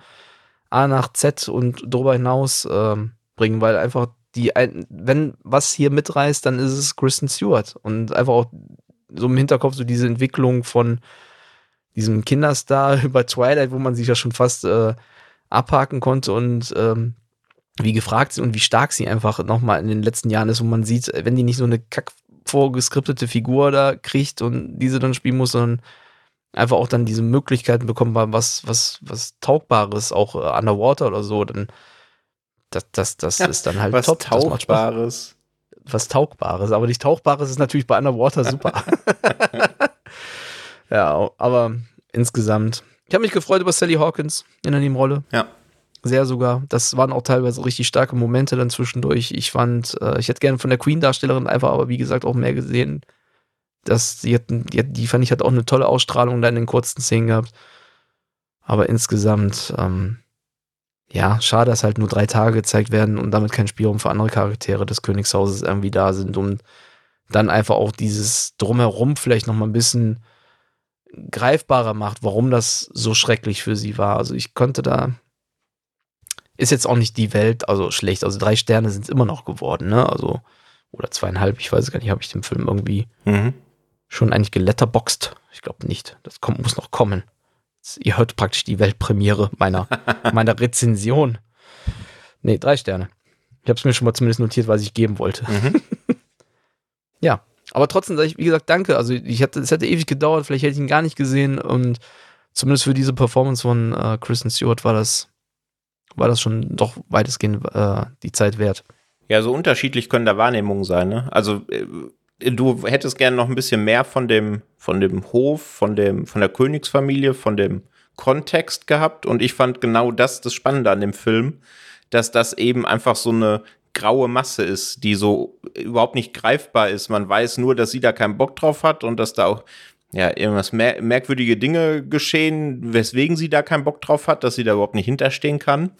A nach Z und darüber hinaus ähm, bringen, weil einfach die, wenn was hier mitreißt, dann ist es Kristen Stewart. Und einfach auch so im Hinterkopf so diese Entwicklung von diesem Kinderstar (laughs) über Twilight, wo man sich ja schon fast äh, abhaken konnte und ähm, wie gefragt sie und wie stark sie einfach nochmal in den letzten Jahren ist, wo man sieht, wenn die nicht so eine kack vorgeskriptete Figur da kriegt und diese dann spielen muss, sondern einfach auch dann diese Möglichkeiten bekommen, was, was, was Taugbares, auch äh, underwater oder so, dann das, das, das ja, ist dann halt was top. Tauchbares. Was Tauchbares, aber nicht Tauchbares ist natürlich bei Underwater super. (laughs) ja, aber insgesamt. Ich habe mich gefreut über Sally Hawkins in der Nebenrolle. Ja. Sehr sogar. Das waren auch teilweise richtig starke Momente dann zwischendurch. Ich fand, äh, ich hätte gerne von der Queen-Darstellerin einfach, aber wie gesagt, auch mehr gesehen. Das, die, hatten, die, die fand ich hat auch eine tolle Ausstrahlung da in den kurzen Szenen gehabt. Aber insgesamt, ähm, ja, schade, dass halt nur drei Tage gezeigt werden und damit kein Spielraum für andere Charaktere des Königshauses irgendwie da sind und dann einfach auch dieses Drumherum vielleicht nochmal ein bisschen greifbarer macht, warum das so schrecklich für sie war. Also ich konnte da, ist jetzt auch nicht die Welt, also schlecht, also drei Sterne sind es immer noch geworden, ne, also, oder zweieinhalb, ich weiß gar nicht, habe ich den Film irgendwie mhm. schon eigentlich geletterboxt? Ich glaube nicht, das kommt, muss noch kommen. Ihr hört praktisch die Weltpremiere meiner, (laughs) meiner Rezension. Nee, drei Sterne. Ich habe es mir schon mal zumindest notiert, was ich geben wollte. Mhm. (laughs) ja, aber trotzdem sage ich, wie gesagt, danke. Also ich hatte, es hätte ewig gedauert, vielleicht hätte ich ihn gar nicht gesehen und zumindest für diese Performance von äh, Kristen Stewart war das, war das schon doch weitestgehend äh, die Zeit wert. Ja, so unterschiedlich können da Wahrnehmungen sein. Ne? Also äh, du hättest gerne noch ein bisschen mehr von dem, von dem Hof, von dem, von der Königsfamilie, von dem Kontext gehabt. Und ich fand genau das das Spannende an dem Film, dass das eben einfach so eine graue Masse ist, die so überhaupt nicht greifbar ist. Man weiß nur, dass sie da keinen Bock drauf hat und dass da auch ja, irgendwas mer merkwürdige Dinge geschehen, weswegen sie da keinen Bock drauf hat, dass sie da überhaupt nicht hinterstehen kann.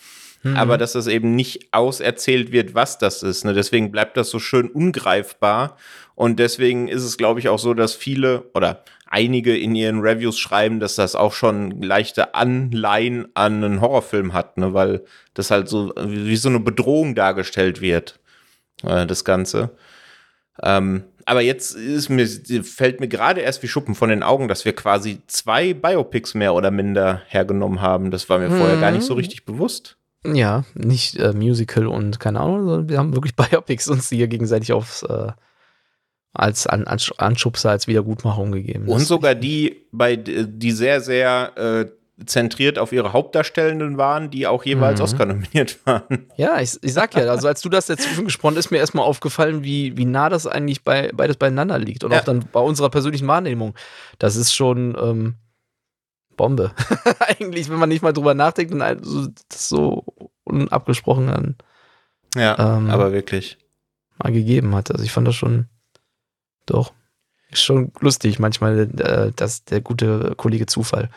Mhm. Aber dass das eben nicht auserzählt wird, was das ist. Ne? Deswegen bleibt das so schön ungreifbar. Und deswegen ist es, glaube ich, auch so, dass viele oder einige in ihren Reviews schreiben, dass das auch schon leichte Anleihen an einen Horrorfilm hat, ne? weil das halt so wie so eine Bedrohung dargestellt wird, äh, das Ganze. Ähm, aber jetzt ist mir, fällt mir gerade erst wie Schuppen von den Augen, dass wir quasi zwei Biopics mehr oder minder hergenommen haben. Das war mir hm. vorher gar nicht so mhm. richtig bewusst. Ja, nicht äh, Musical und keine Ahnung, sondern wir haben wirklich (laughs) Biopics uns hier gegenseitig aufs äh, als An Anschubser, als Wiedergutmachung gegeben. Und sogar die, bei die sehr, sehr äh, zentriert auf ihre Hauptdarstellenden waren, die auch jeweils mhm. Oscar nominiert (laughs) waren. Ja, ich, ich sag ja, also als du das dazwischen gesprochen ist mir erstmal aufgefallen, wie, wie nah das eigentlich bei, beides beieinander liegt und ja. auch dann bei unserer persönlichen Wahrnehmung. Das ist schon ähm, Bombe. (laughs) eigentlich, wenn man nicht mal drüber nachdenkt und das so unabgesprochen dann. Ja, ähm, aber wirklich. Mal gegeben hat. Also ich fand das schon doch schon lustig manchmal, äh, dass der gute Kollege Zufall.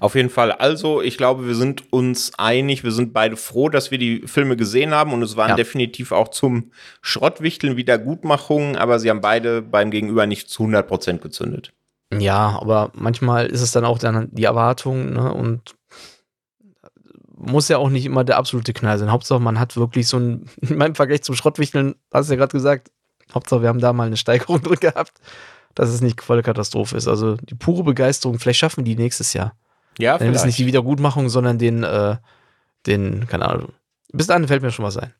Auf jeden Fall. Also, ich glaube, wir sind uns einig. Wir sind beide froh, dass wir die Filme gesehen haben und es waren ja. definitiv auch zum Schrottwichteln Wiedergutmachungen, aber sie haben beide beim Gegenüber nicht zu 100 Prozent gezündet. Ja, aber manchmal ist es dann auch dann die Erwartung ne, und muss ja auch nicht immer der absolute Knall sein. Hauptsache, man hat wirklich so ein, (laughs) in meinem Vergleich zum Schrottwichteln, hast du ja gerade gesagt, Hauptsache, wir haben da mal eine Steigerung (laughs) drin gehabt, dass es nicht volle Katastrophe ist. Also die pure Begeisterung, vielleicht schaffen wir die nächstes Jahr. Ja, Dann ist nicht die Wiedergutmachung, sondern den, äh, den, keine Ahnung. Bis dahin fällt mir schon was ein.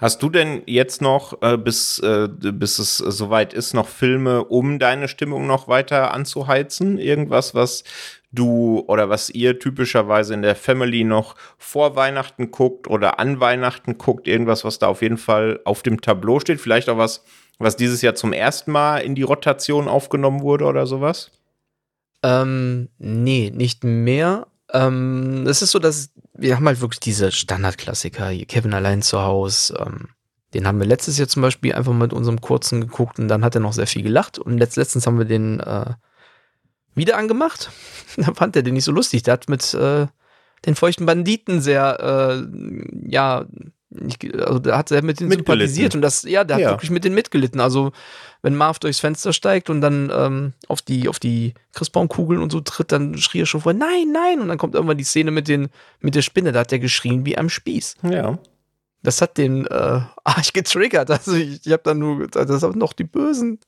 Hast du denn jetzt noch, äh, bis, äh, bis es soweit ist, noch Filme, um deine Stimmung noch weiter anzuheizen? Irgendwas, was du oder was ihr typischerweise in der Family noch vor Weihnachten guckt oder an Weihnachten guckt? Irgendwas, was da auf jeden Fall auf dem Tableau steht? Vielleicht auch was, was dieses Jahr zum ersten Mal in die Rotation aufgenommen wurde oder sowas? Ähm, nee, nicht mehr. Ähm, es ist so, dass wir haben halt wirklich diese Standardklassiker, Kevin allein zu Hause. Ähm, den haben wir letztes Jahr zum Beispiel einfach mit unserem kurzen geguckt und dann hat er noch sehr viel gelacht. Und letzt, letztens haben wir den äh, wieder angemacht. (laughs) da fand er den nicht so lustig. Der hat mit äh, den feuchten Banditen sehr, äh, ja, ich, also der hat sehr mit denen sympathisiert und das, ja, der ja. hat wirklich mit denen mitgelitten. Also wenn Marv durchs Fenster steigt und dann ähm, auf die auf die Christbaumkugeln und so tritt, dann schrie er schon vor, nein, nein. Und dann kommt irgendwann die Szene mit den mit der Spinne, da hat der geschrien wie am Spieß. Ja. Das hat den äh, (laughs) arg getriggert. Also ich, ich habe dann nur, das sind noch die Bösen.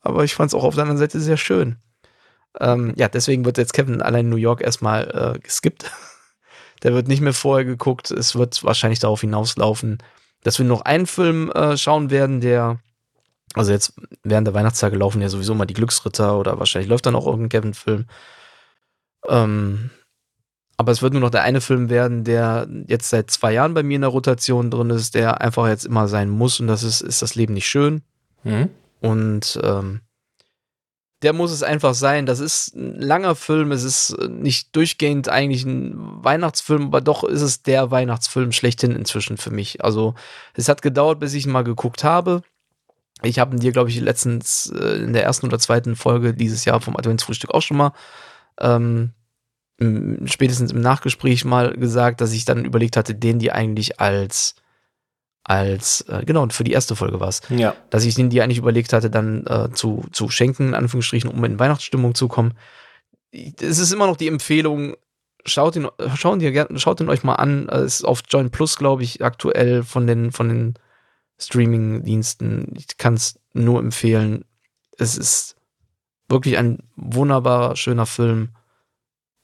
Aber ich fand es auch auf der anderen Seite sehr schön. Ähm, ja, deswegen wird jetzt Kevin allein in New York erstmal äh, geskippt. (laughs) Der wird nicht mehr vorher geguckt. Es wird wahrscheinlich darauf hinauslaufen, dass wir noch einen Film äh, schauen werden, der, also jetzt während der Weihnachtstage laufen ja sowieso mal die Glücksritter oder wahrscheinlich läuft dann auch irgendein Kevin-Film. Ähm, aber es wird nur noch der eine Film werden, der jetzt seit zwei Jahren bei mir in der Rotation drin ist, der einfach jetzt immer sein muss und das ist, ist das Leben nicht schön. Mhm. Und ähm, der muss es einfach sein. Das ist ein langer Film, es ist nicht durchgehend eigentlich ein Weihnachtsfilm, aber doch ist es der Weihnachtsfilm schlechthin inzwischen für mich. Also es hat gedauert, bis ich ihn mal geguckt habe. Ich habe ihn dir, glaube ich, letztens äh, in der ersten oder zweiten Folge dieses Jahr vom Adventsfrühstück auch schon mal ähm, spätestens im Nachgespräch mal gesagt, dass ich dann überlegt hatte, den die eigentlich als als, äh, genau, und für die erste Folge war es. Ja. Dass ich den die eigentlich überlegt hatte, dann äh, zu, zu schenken, in Anführungsstrichen, um in Weihnachtsstimmung zu kommen. Es ist immer noch die Empfehlung, schaut ihn, schaut ihn, schaut ihn euch mal an. Es ist auf Join Plus, glaube ich, aktuell von den, von den Streaming-Diensten. Ich kann es nur empfehlen. Es ist wirklich ein wunderbarer, schöner Film,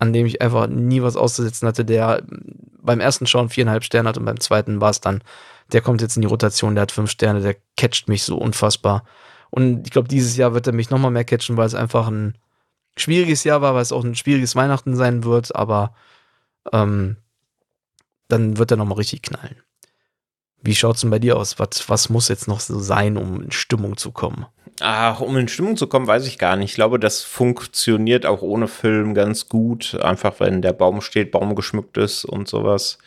an dem ich einfach nie was auszusetzen hatte, der beim ersten Schauen viereinhalb Sterne hat und beim zweiten war es dann der kommt jetzt in die Rotation, der hat fünf Sterne, der catcht mich so unfassbar. Und ich glaube, dieses Jahr wird er mich nochmal mehr catchen, weil es einfach ein schwieriges Jahr war, weil es auch ein schwieriges Weihnachten sein wird, aber ähm, dann wird er nochmal richtig knallen. Wie schaut es denn bei dir aus? Was, was muss jetzt noch so sein, um in Stimmung zu kommen? Ach, um in Stimmung zu kommen, weiß ich gar nicht. Ich glaube, das funktioniert auch ohne Film ganz gut. Einfach, wenn der Baum steht, Baum geschmückt ist und sowas.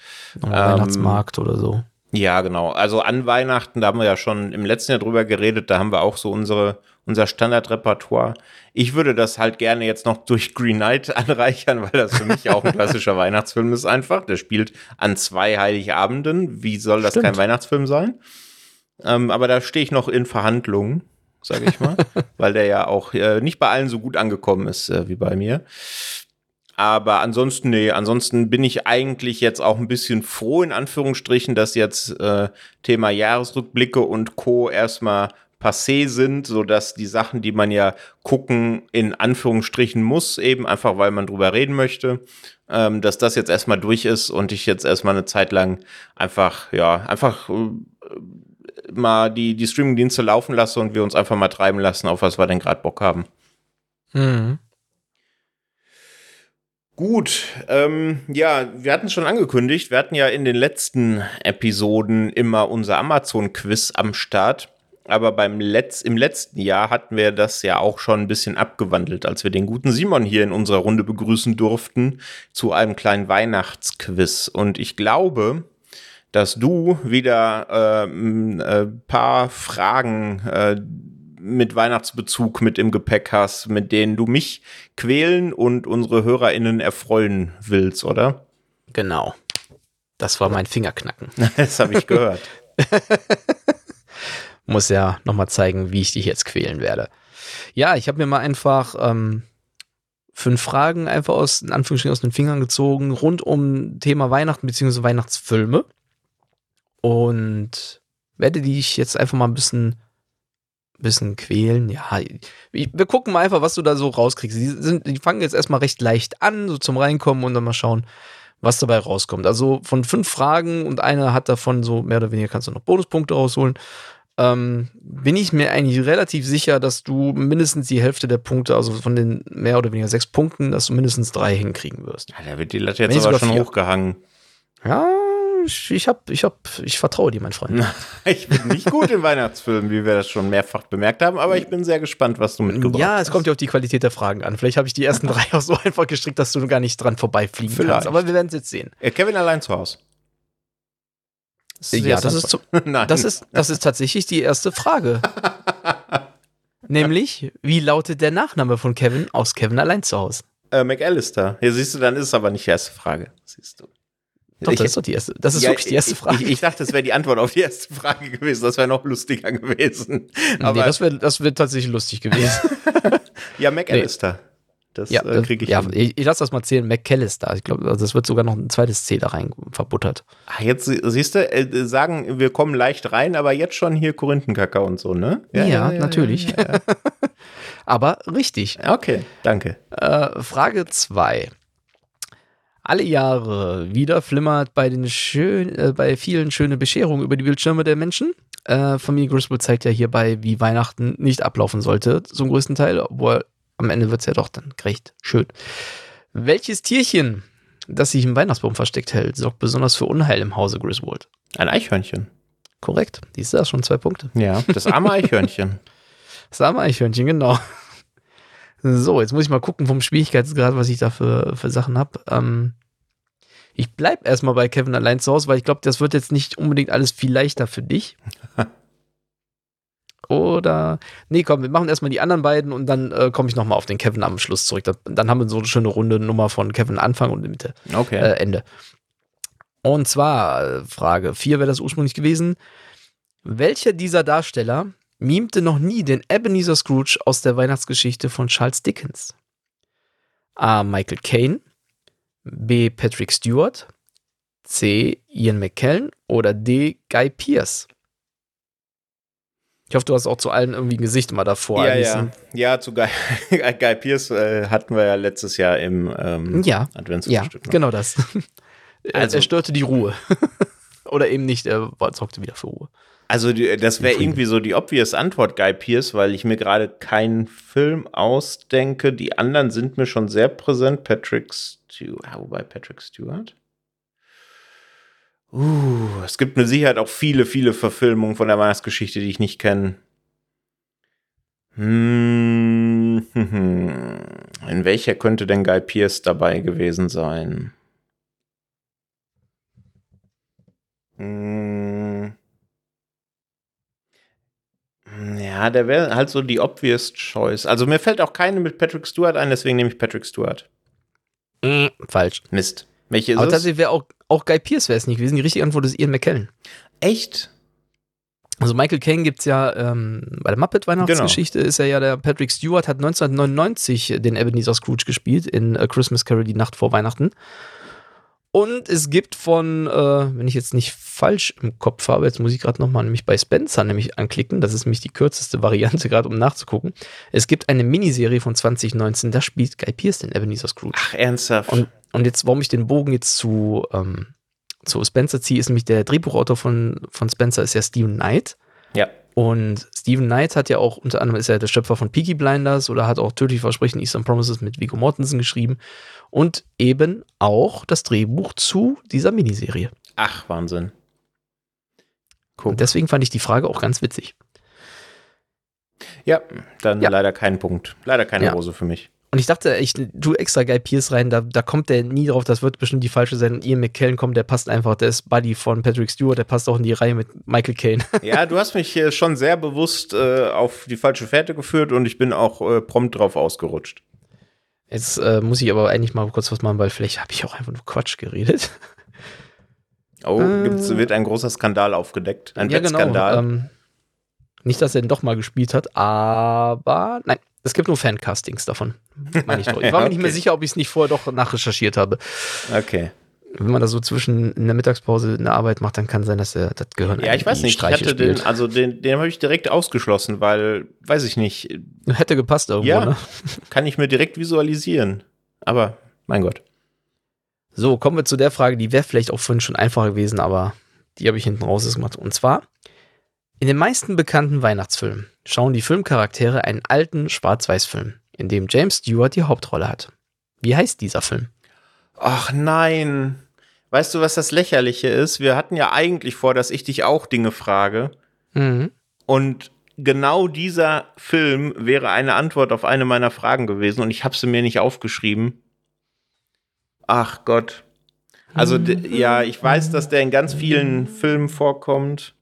Ähm, Weihnachtsmarkt oder so. Ja, genau. Also an Weihnachten, da haben wir ja schon im letzten Jahr drüber geredet, da haben wir auch so unsere, unser Standardrepertoire. Ich würde das halt gerne jetzt noch durch Green Knight (laughs) anreichern, weil das für mich auch ein klassischer (laughs) Weihnachtsfilm ist einfach. Der spielt an zwei Heiligabenden. Wie soll das Stimmt. kein Weihnachtsfilm sein? Ähm, aber da stehe ich noch in Verhandlungen, sage ich mal, (laughs) weil der ja auch äh, nicht bei allen so gut angekommen ist äh, wie bei mir. Aber ansonsten, nee, ansonsten bin ich eigentlich jetzt auch ein bisschen froh, in Anführungsstrichen, dass jetzt äh, Thema Jahresrückblicke und Co. erstmal passé sind, so dass die Sachen, die man ja gucken, in Anführungsstrichen muss, eben einfach weil man drüber reden möchte, ähm, dass das jetzt erstmal durch ist und ich jetzt erstmal eine Zeit lang einfach, ja, einfach äh, mal die, die Streamingdienste laufen lasse und wir uns einfach mal treiben lassen, auf was wir denn gerade Bock haben. Mhm. Gut, ähm, ja, wir hatten schon angekündigt, wir hatten ja in den letzten Episoden immer unser Amazon-Quiz am Start. Aber beim Letz-, im letzten Jahr hatten wir das ja auch schon ein bisschen abgewandelt, als wir den guten Simon hier in unserer Runde begrüßen durften zu einem kleinen Weihnachtsquiz. Und ich glaube, dass du wieder ein äh, äh, paar Fragen äh, mit Weihnachtsbezug mit im Gepäck hast, mit denen du mich quälen und unsere HörerInnen erfreuen willst, oder? Genau. Das war mein Fingerknacken. (laughs) das habe ich gehört. (laughs) Muss ja nochmal zeigen, wie ich dich jetzt quälen werde. Ja, ich habe mir mal einfach ähm, fünf Fragen einfach aus, in Anführungsstrichen aus den Fingern gezogen, rund um Thema Weihnachten bzw. Weihnachtsfilme. Und werde dich jetzt einfach mal ein bisschen bisschen quälen. Ja, wir gucken mal einfach, was du da so rauskriegst. Die, sind, die fangen jetzt erstmal recht leicht an, so zum Reinkommen und dann mal schauen, was dabei rauskommt. Also von fünf Fragen und einer hat davon so mehr oder weniger kannst du noch Bonuspunkte rausholen. Ähm, bin ich mir eigentlich relativ sicher, dass du mindestens die Hälfte der Punkte, also von den mehr oder weniger sechs Punkten, dass du mindestens drei hinkriegen wirst. Ja, da wird die Latte jetzt aber schon vier. hochgehangen. Ja, ich, ich hab, ich hab, ich vertraue dir, mein Freund. (laughs) ich bin nicht gut in Weihnachtsfilmen, wie wir das schon mehrfach bemerkt haben, aber ich bin sehr gespannt, was du mitgebracht hast. Ja, es kommt ja auf die Qualität der Fragen an. Vielleicht habe ich die ersten drei auch so (laughs) einfach gestrickt, dass du gar nicht dran vorbeifliegen Vielleicht. kannst. Aber wir werden es jetzt sehen. Kevin allein zu Hause. Ja, das ist, zu, (laughs) das, ist, das ist tatsächlich die erste Frage. Nämlich, wie lautet der Nachname von Kevin aus Kevin allein zu Hause? Äh, McAllister. Hier siehst du, dann ist es aber nicht die erste Frage. Siehst du. Doch, ich, das ist doch die erste. Das ist ja, wirklich die erste Frage. Ich, ich dachte, das wäre die Antwort auf die erste Frage gewesen. Das wäre noch lustiger gewesen. Aber nee, das wäre das wär tatsächlich lustig gewesen. (laughs) ja, McAllister. Nee. Das ja, äh, kriege ich. Ja, ich, ich lasse das mal zählen. McAllister. Ich glaube, also das wird sogar noch ein zweites C da rein verbuttert. Ach, jetzt siehst du, äh, sagen, wir kommen leicht rein, aber jetzt schon hier Korinthenkacke und so, ne? Ja, ja, ja natürlich. (laughs) Aber richtig. Okay, danke. Äh, Frage 2. Alle Jahre wieder flimmert bei den schön, äh, bei vielen schöne Bescherungen über die Bildschirme der Menschen. Äh, Familie Griswold zeigt ja hierbei, wie Weihnachten nicht ablaufen sollte, zum größten Teil, obwohl am Ende wird es ja doch dann gerecht schön. Welches Tierchen, das sich im Weihnachtsbaum versteckt hält, sorgt besonders für Unheil im Hause Griswold? Ein Eichhörnchen. Korrekt, dies ist schon zwei Punkte. Ja, das arme (laughs) Eichhörnchen. das arme Eichhörnchen, genau. So, jetzt muss ich mal gucken vom Schwierigkeitsgrad, was ich da für, für Sachen habe. Ähm, ich bleibe erstmal bei Kevin allein zu Hause, weil ich glaube, das wird jetzt nicht unbedingt alles viel leichter für dich. (laughs) Oder, nee, komm, wir machen erstmal die anderen beiden und dann äh, komme ich nochmal auf den Kevin am Schluss zurück. Das, dann haben wir so eine schöne runde Nummer von Kevin Anfang und Mitte. Okay. Äh, Ende. Und zwar, äh, Frage 4 wäre das ursprünglich gewesen. Welcher dieser Darsteller mimte noch nie den Ebenezer Scrooge aus der Weihnachtsgeschichte von Charles Dickens? A. Michael Caine, B. Patrick Stewart, C. Ian McKellen oder D. Guy Pierce? Ich hoffe, du hast auch zu allen irgendwie ein Gesicht mal davor. Ja, ja. ja, zu Guy, (laughs) Guy Pierce äh, hatten wir ja letztes Jahr im ähm, ja. Ja, genau das. (laughs) also, er störte die Ruhe. (laughs) oder eben nicht, er sorgte wieder für Ruhe. Also das wäre irgendwie so die obvious Antwort, Guy Pierce, weil ich mir gerade keinen Film ausdenke. Die anderen sind mir schon sehr präsent. Patrick Stewart, wobei Patrick Stewart? Uh, es gibt mit Sicherheit auch viele, viele Verfilmungen von der Weihnachtsgeschichte, die ich nicht kenne. Hm, (laughs) in welcher könnte denn Guy Pierce dabei gewesen sein? Hm. Ja, der wäre halt so die obvious choice. Also mir fällt auch keine mit Patrick Stewart ein, deswegen nehme ich Patrick Stewart. Mm, falsch. Mist. Welche ist Aber tatsächlich wäre auch, auch Guy Pierce wäre es nicht gewesen. Die richtige Antwort ist Ian McKellen. Echt? Also Michael Caine gibt es ja ähm, bei der Muppet-Weihnachtsgeschichte genau. ist er ja der Patrick Stewart, hat 1999 den Ebenezer Scrooge gespielt in A Christmas Carol, die Nacht vor Weihnachten. Und es gibt von, äh, wenn ich jetzt nicht falsch im Kopf habe, jetzt muss ich gerade nochmal nämlich bei Spencer nämlich anklicken, das ist nämlich die kürzeste (laughs) Variante gerade, um nachzugucken. Es gibt eine Miniserie von 2019, da spielt Guy Pierce den Ebenezer Scrooge. Ach, ernsthaft? Und, und jetzt, warum ich den Bogen jetzt zu, ähm, zu Spencer ziehe, ist nämlich der Drehbuchautor von, von Spencer ist ja Steven Knight. Ja. Und Steven Knight hat ja auch unter anderem ist er der Schöpfer von Peaky Blinders oder hat auch Tödlich Versprechen Eastern Promises mit Viggo Mortensen geschrieben und eben auch das Drehbuch zu dieser Miniserie. Ach, Wahnsinn. Cool. Und deswegen fand ich die Frage auch ganz witzig. Ja, dann ja. leider kein Punkt. Leider keine ja. Rose für mich. Und ich dachte, ich tu extra Guy Pierce rein, da, da kommt der nie drauf, das wird bestimmt die falsche sein. Und Ian McKellen kommt, der passt einfach, der ist Buddy von Patrick Stewart, der passt auch in die Reihe mit Michael Caine. (laughs) Ja, du hast mich schon sehr bewusst äh, auf die falsche Fährte geführt und ich bin auch äh, prompt drauf ausgerutscht. Jetzt äh, muss ich aber eigentlich mal kurz was machen, weil vielleicht habe ich auch einfach nur Quatsch geredet. (laughs) Oh, gibt's, wird ein großer Skandal aufgedeckt. Ein ja, Wettskandal. Genau, ähm, nicht, dass er ihn doch mal gespielt hat, aber nein, es gibt nur Fancastings davon. Ich, ich war mir (laughs) okay. nicht mehr sicher, ob ich es nicht vorher doch nachrecherchiert habe. Okay. Wenn man das so zwischen in der Mittagspause in der Arbeit macht, dann kann sein, dass er das Gehirn Ja, ich weiß nicht. Streiche ich hatte spielt. den, also den, den habe ich direkt ausgeschlossen, weil, weiß ich nicht. Hätte gepasst irgendwo, ja, ne? Kann ich mir direkt visualisieren. Aber, mein Gott. So, kommen wir zu der Frage, die wäre vielleicht auch vorhin schon einfacher gewesen, aber die habe ich hinten raus gemacht. Und zwar, in den meisten bekannten Weihnachtsfilmen schauen die Filmcharaktere einen alten Schwarz-Weiß-Film, in dem James Stewart die Hauptrolle hat. Wie heißt dieser Film? Ach nein. Weißt du, was das Lächerliche ist? Wir hatten ja eigentlich vor, dass ich dich auch Dinge frage. Mhm. Und genau dieser Film wäre eine Antwort auf eine meiner Fragen gewesen und ich habe sie mir nicht aufgeschrieben. Ach Gott. Also ja, ich weiß, dass der in ganz vielen Filmen vorkommt.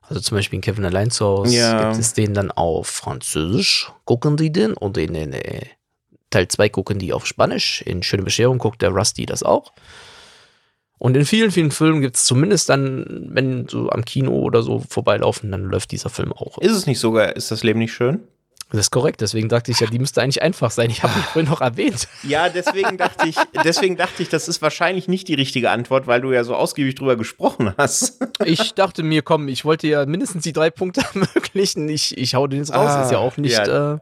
Also zum Beispiel in Kevin allein zu Hause ja. gibt es den dann auf Französisch, gucken die den und in, in, in Teil 2 gucken die auf Spanisch. In Schöne Bescherung guckt der Rusty das auch. Und in vielen, vielen Filmen gibt es zumindest dann, wenn so am Kino oder so vorbeilaufen, dann läuft dieser Film auch. Ist es nicht sogar, ist das Leben nicht schön? Das ist korrekt, deswegen dachte ich ja, die müsste eigentlich einfach sein. Ich habe mich vorhin noch erwähnt. Ja, deswegen (laughs) dachte ich, deswegen dachte ich, das ist wahrscheinlich nicht die richtige Antwort, weil du ja so ausgiebig drüber gesprochen hast. Ich dachte mir, komm, ich wollte ja mindestens die drei Punkte (laughs) ermöglichen. Ich, ich hau den jetzt raus, ah, ist ja auch nicht. Ja. Äh,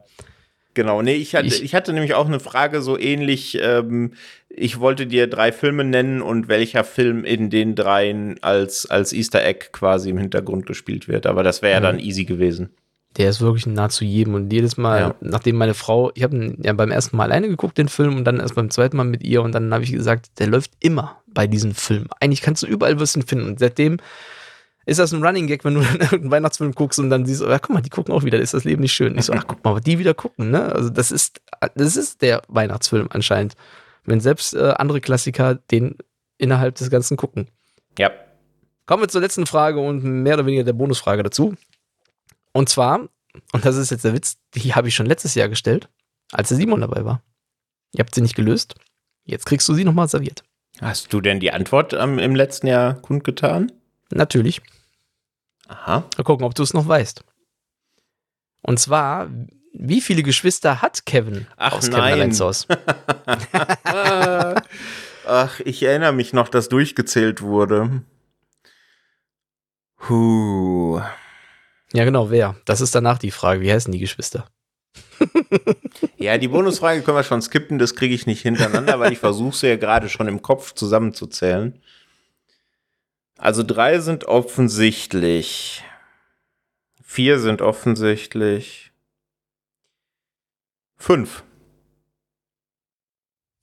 genau, nee, ich hatte, ich, ich, hatte nämlich auch eine Frage so ähnlich. Ähm, ich wollte dir drei Filme nennen und welcher Film in den dreien als, als Easter Egg quasi im Hintergrund gespielt wird. Aber das wäre ja dann easy gewesen. Der ist wirklich nahezu jedem. Und jedes Mal, ja. nachdem meine Frau, ich habe ja beim ersten Mal alleine geguckt, den Film, und dann erst beim zweiten Mal mit ihr. Und dann habe ich gesagt, der läuft immer bei diesem Film. Eigentlich kannst du überall was finden. Und seitdem ist das ein Running Gag, wenn du dann (laughs) einen Weihnachtsfilm guckst und dann siehst, ja, guck mal, die gucken auch wieder, ist das Leben nicht schön? Ich so, (laughs) ach, guck mal, die wieder gucken, ne? Also, das ist, das ist der Weihnachtsfilm anscheinend. Wenn selbst äh, andere Klassiker den innerhalb des Ganzen gucken. Ja. Kommen wir zur letzten Frage und mehr oder weniger der Bonusfrage dazu. Und zwar, und das ist jetzt der Witz, die habe ich schon letztes Jahr gestellt, als der Simon dabei war. Ihr habt sie nicht gelöst. Jetzt kriegst du sie nochmal serviert. Hast du denn die Antwort ähm, im letzten Jahr kundgetan? Natürlich. Aha. Mal gucken, ob du es noch weißt. Und zwar, wie viele Geschwister hat Kevin Ach, aus nein. Kevin? (laughs) Ach, ich erinnere mich noch, dass durchgezählt wurde. Huh. Ja, genau, wer? Das ist danach die Frage. Wie heißen die Geschwister? (laughs) ja, die Bonusfrage können wir schon skippen, das kriege ich nicht hintereinander, weil ich versuche sie ja gerade schon im Kopf zusammenzuzählen. Also drei sind offensichtlich. Vier sind offensichtlich. Fünf.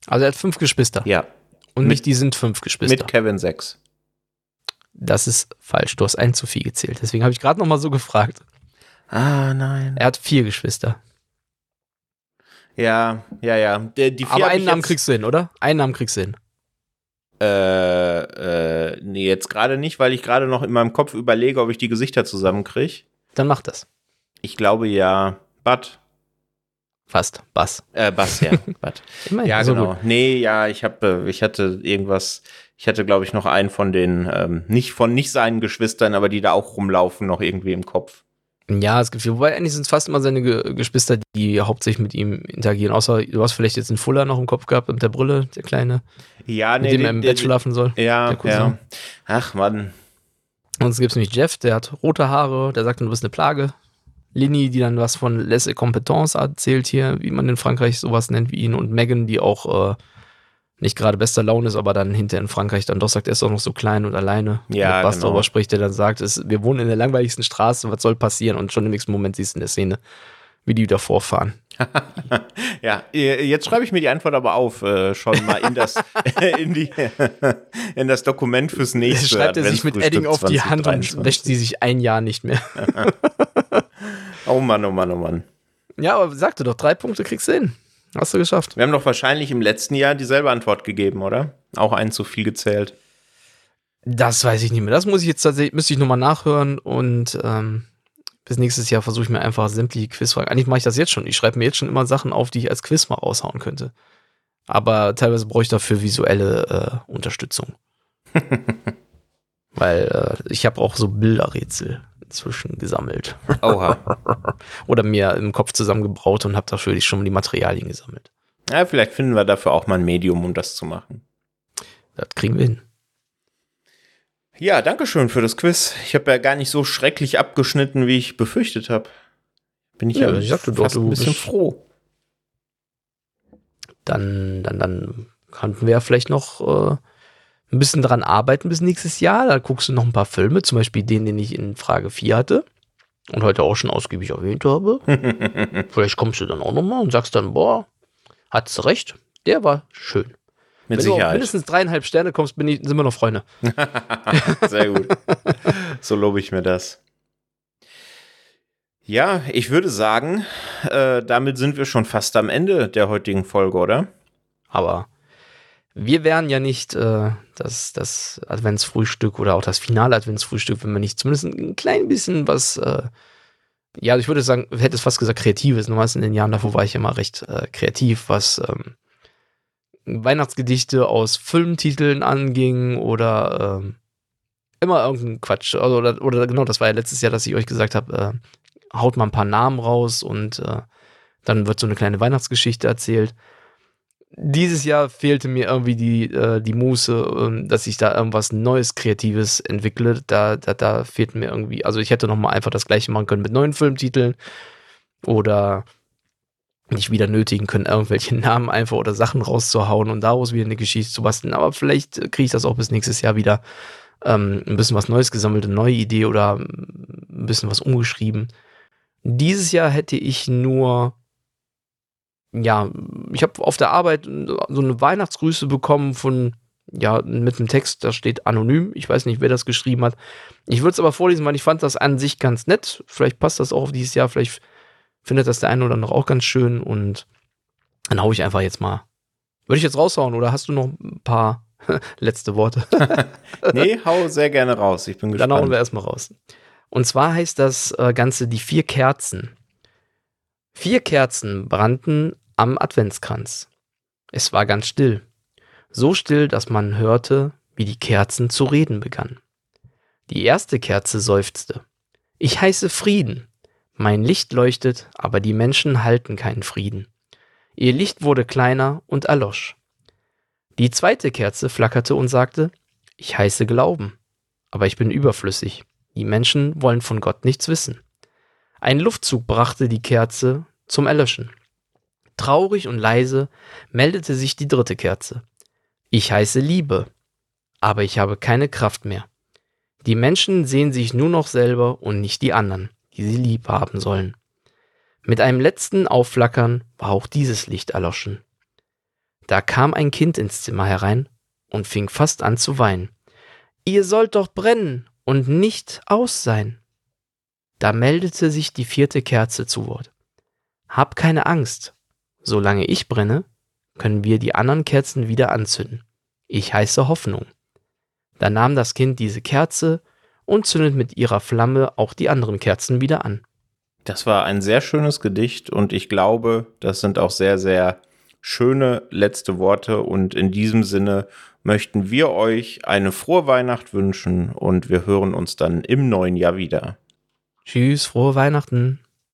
Also er hat fünf Geschwister. Ja. Und mit, nicht die sind fünf Geschwister. Mit Kevin sechs. Das ist falsch. Du hast einen zu viel gezählt. Deswegen habe ich gerade noch mal so gefragt. Ah, nein. Er hat vier Geschwister. Ja, ja, ja. Die, die Aber einen Namen kriegst du hin, oder? Einen Namen kriegst du hin. Äh, äh, nee, jetzt gerade nicht, weil ich gerade noch in meinem Kopf überlege, ob ich die Gesichter zusammenkriege. Dann mach das. Ich glaube ja. Bud. Fast. Bass. Äh, Bass, ja. (laughs) Bud. ja, genau. Gut. Nee, ja, ich habe, ich hatte irgendwas, ich hatte, glaube ich, noch einen von den, ähm, nicht von nicht seinen Geschwistern, aber die da auch rumlaufen, noch irgendwie im Kopf. Ja, es gibt, wobei eigentlich sind es fast immer seine Ge Geschwister, die hauptsächlich mit ihm interagieren. Außer du hast vielleicht jetzt einen Fuller noch im Kopf gehabt mit der Brille, der Kleine. Ja, nee. Mit dem er im Bett schlafen soll. Ja, ja. Ach, Mann. Und es gibt nämlich Jeff, der hat rote Haare, der sagt, du bist eine Plage. Linny, die dann was von Laisse Competence erzählt hier, wie man in Frankreich sowas nennt wie ihn. Und Megan, die auch äh, nicht gerade bester Laune ist, aber dann hinter in Frankreich dann doch sagt, er ist doch noch so klein und alleine. Ja, und was genau. darüber spricht, der dann sagt, ist, wir wohnen in der langweiligsten Straße, was soll passieren? Und schon im nächsten Moment siehst du in der Szene, wie die wieder vorfahren. (laughs) ja, jetzt schreibe ich mir die Antwort aber auf, äh, schon mal in das, (laughs) in die, (laughs) in das Dokument fürs nächste. Schreibt er sich mit Edding auf die Hand und wäscht sie sich ein Jahr nicht mehr. oh Mann, oh Mann, oh Mann. Ja, aber sagte doch, drei Punkte kriegst du hin. Hast du geschafft. Wir haben doch wahrscheinlich im letzten Jahr dieselbe Antwort gegeben, oder? Auch einen zu viel gezählt. Das weiß ich nicht mehr. Das muss ich jetzt tatsächlich, müsste ich nochmal nachhören und ähm, bis nächstes Jahr versuche ich mir einfach sämtliche Quizfragen. Eigentlich mache ich das jetzt schon. Ich schreibe mir jetzt schon immer Sachen auf, die ich als Quiz mal raushauen könnte. Aber teilweise brauche ich dafür visuelle äh, Unterstützung. (laughs) Weil äh, ich habe auch so Bilderrätsel inzwischen gesammelt. Oha. (laughs) Oder mir im Kopf zusammengebraut und habe dafür schon die Materialien gesammelt. Ja, vielleicht finden wir dafür auch mal ein Medium, um das zu machen. Das kriegen wir hin. Ja, danke schön für das Quiz. Ich habe ja gar nicht so schrecklich abgeschnitten, wie ich befürchtet habe. Bin ich ja, ja ich sagte fast doch, ein bisschen froh. Dann, dann, dann könnten wir ja vielleicht noch äh, ein bisschen dran arbeiten bis nächstes Jahr. Da guckst du noch ein paar Filme, zum Beispiel den, den ich in Frage 4 hatte und heute auch schon ausgiebig erwähnt habe. (laughs) vielleicht kommst du dann auch nochmal und sagst dann, boah, hat's recht, der war schön. Mit Wenn Sicherheit. du mindestens dreieinhalb Sterne kommst, bin ich, sind wir noch Freunde. (laughs) Sehr gut. So lobe ich mir das. Ja, ich würde sagen, äh, damit sind wir schon fast am Ende der heutigen Folge, oder? Aber wir wären ja nicht äh, das, das Adventsfrühstück oder auch das finale Adventsfrühstück, wenn wir nicht zumindest ein klein bisschen was, äh, ja, ich würde sagen, hätte es fast gesagt kreatives. Normalerweise in den Jahren davor war ich immer recht äh, kreativ, was ähm, Weihnachtsgedichte aus Filmtiteln anging oder ähm, immer irgendein Quatsch. Also, oder, oder genau, das war ja letztes Jahr, dass ich euch gesagt habe, äh, haut mal ein paar Namen raus und äh, dann wird so eine kleine Weihnachtsgeschichte erzählt. Dieses Jahr fehlte mir irgendwie die, äh, die Muße, äh, dass ich da irgendwas Neues, Kreatives entwickle. Da, da, da fehlt mir irgendwie, also ich hätte nochmal einfach das gleiche machen können mit neuen Filmtiteln oder nicht wieder nötigen können, irgendwelche (laughs) Namen einfach oder Sachen rauszuhauen und daraus wieder eine Geschichte zu basteln. Aber vielleicht kriege ich das auch bis nächstes Jahr wieder ähm, ein bisschen was Neues gesammelt, eine neue Idee oder ein bisschen was umgeschrieben. Dieses Jahr hätte ich nur, ja, ich habe auf der Arbeit so eine Weihnachtsgrüße bekommen von, ja, mit einem Text, da steht anonym. Ich weiß nicht, wer das geschrieben hat. Ich würde es aber vorlesen, weil ich fand das an sich ganz nett. Vielleicht passt das auch auf dieses Jahr, vielleicht findet das der eine oder andere auch ganz schön und dann hau ich einfach jetzt mal. Würde ich jetzt raushauen oder hast du noch ein paar (laughs) letzte Worte? (laughs) nee, hau sehr gerne raus. Ich bin gespannt. Dann hauen wir erstmal raus. Und zwar heißt das äh, Ganze die vier Kerzen. Vier Kerzen brannten am Adventskranz. Es war ganz still. So still, dass man hörte, wie die Kerzen zu reden begannen. Die erste Kerze seufzte. Ich heiße Frieden. Mein Licht leuchtet, aber die Menschen halten keinen Frieden. Ihr Licht wurde kleiner und erlosch. Die zweite Kerze flackerte und sagte, ich heiße Glauben, aber ich bin überflüssig. Die Menschen wollen von Gott nichts wissen. Ein Luftzug brachte die Kerze zum Erlöschen. Traurig und leise meldete sich die dritte Kerze. Ich heiße Liebe, aber ich habe keine Kraft mehr. Die Menschen sehen sich nur noch selber und nicht die anderen die sie lieb haben sollen. Mit einem letzten Aufflackern war auch dieses Licht erloschen. Da kam ein Kind ins Zimmer herein und fing fast an zu weinen. Ihr sollt doch brennen und nicht aus sein. Da meldete sich die vierte Kerze zu Wort. Hab keine Angst. Solange ich brenne, können wir die anderen Kerzen wieder anzünden. Ich heiße Hoffnung. Da nahm das Kind diese Kerze und zündet mit ihrer Flamme auch die anderen Kerzen wieder an. Das war ein sehr schönes Gedicht und ich glaube, das sind auch sehr, sehr schöne letzte Worte und in diesem Sinne möchten wir euch eine frohe Weihnacht wünschen und wir hören uns dann im neuen Jahr wieder. Tschüss, frohe Weihnachten.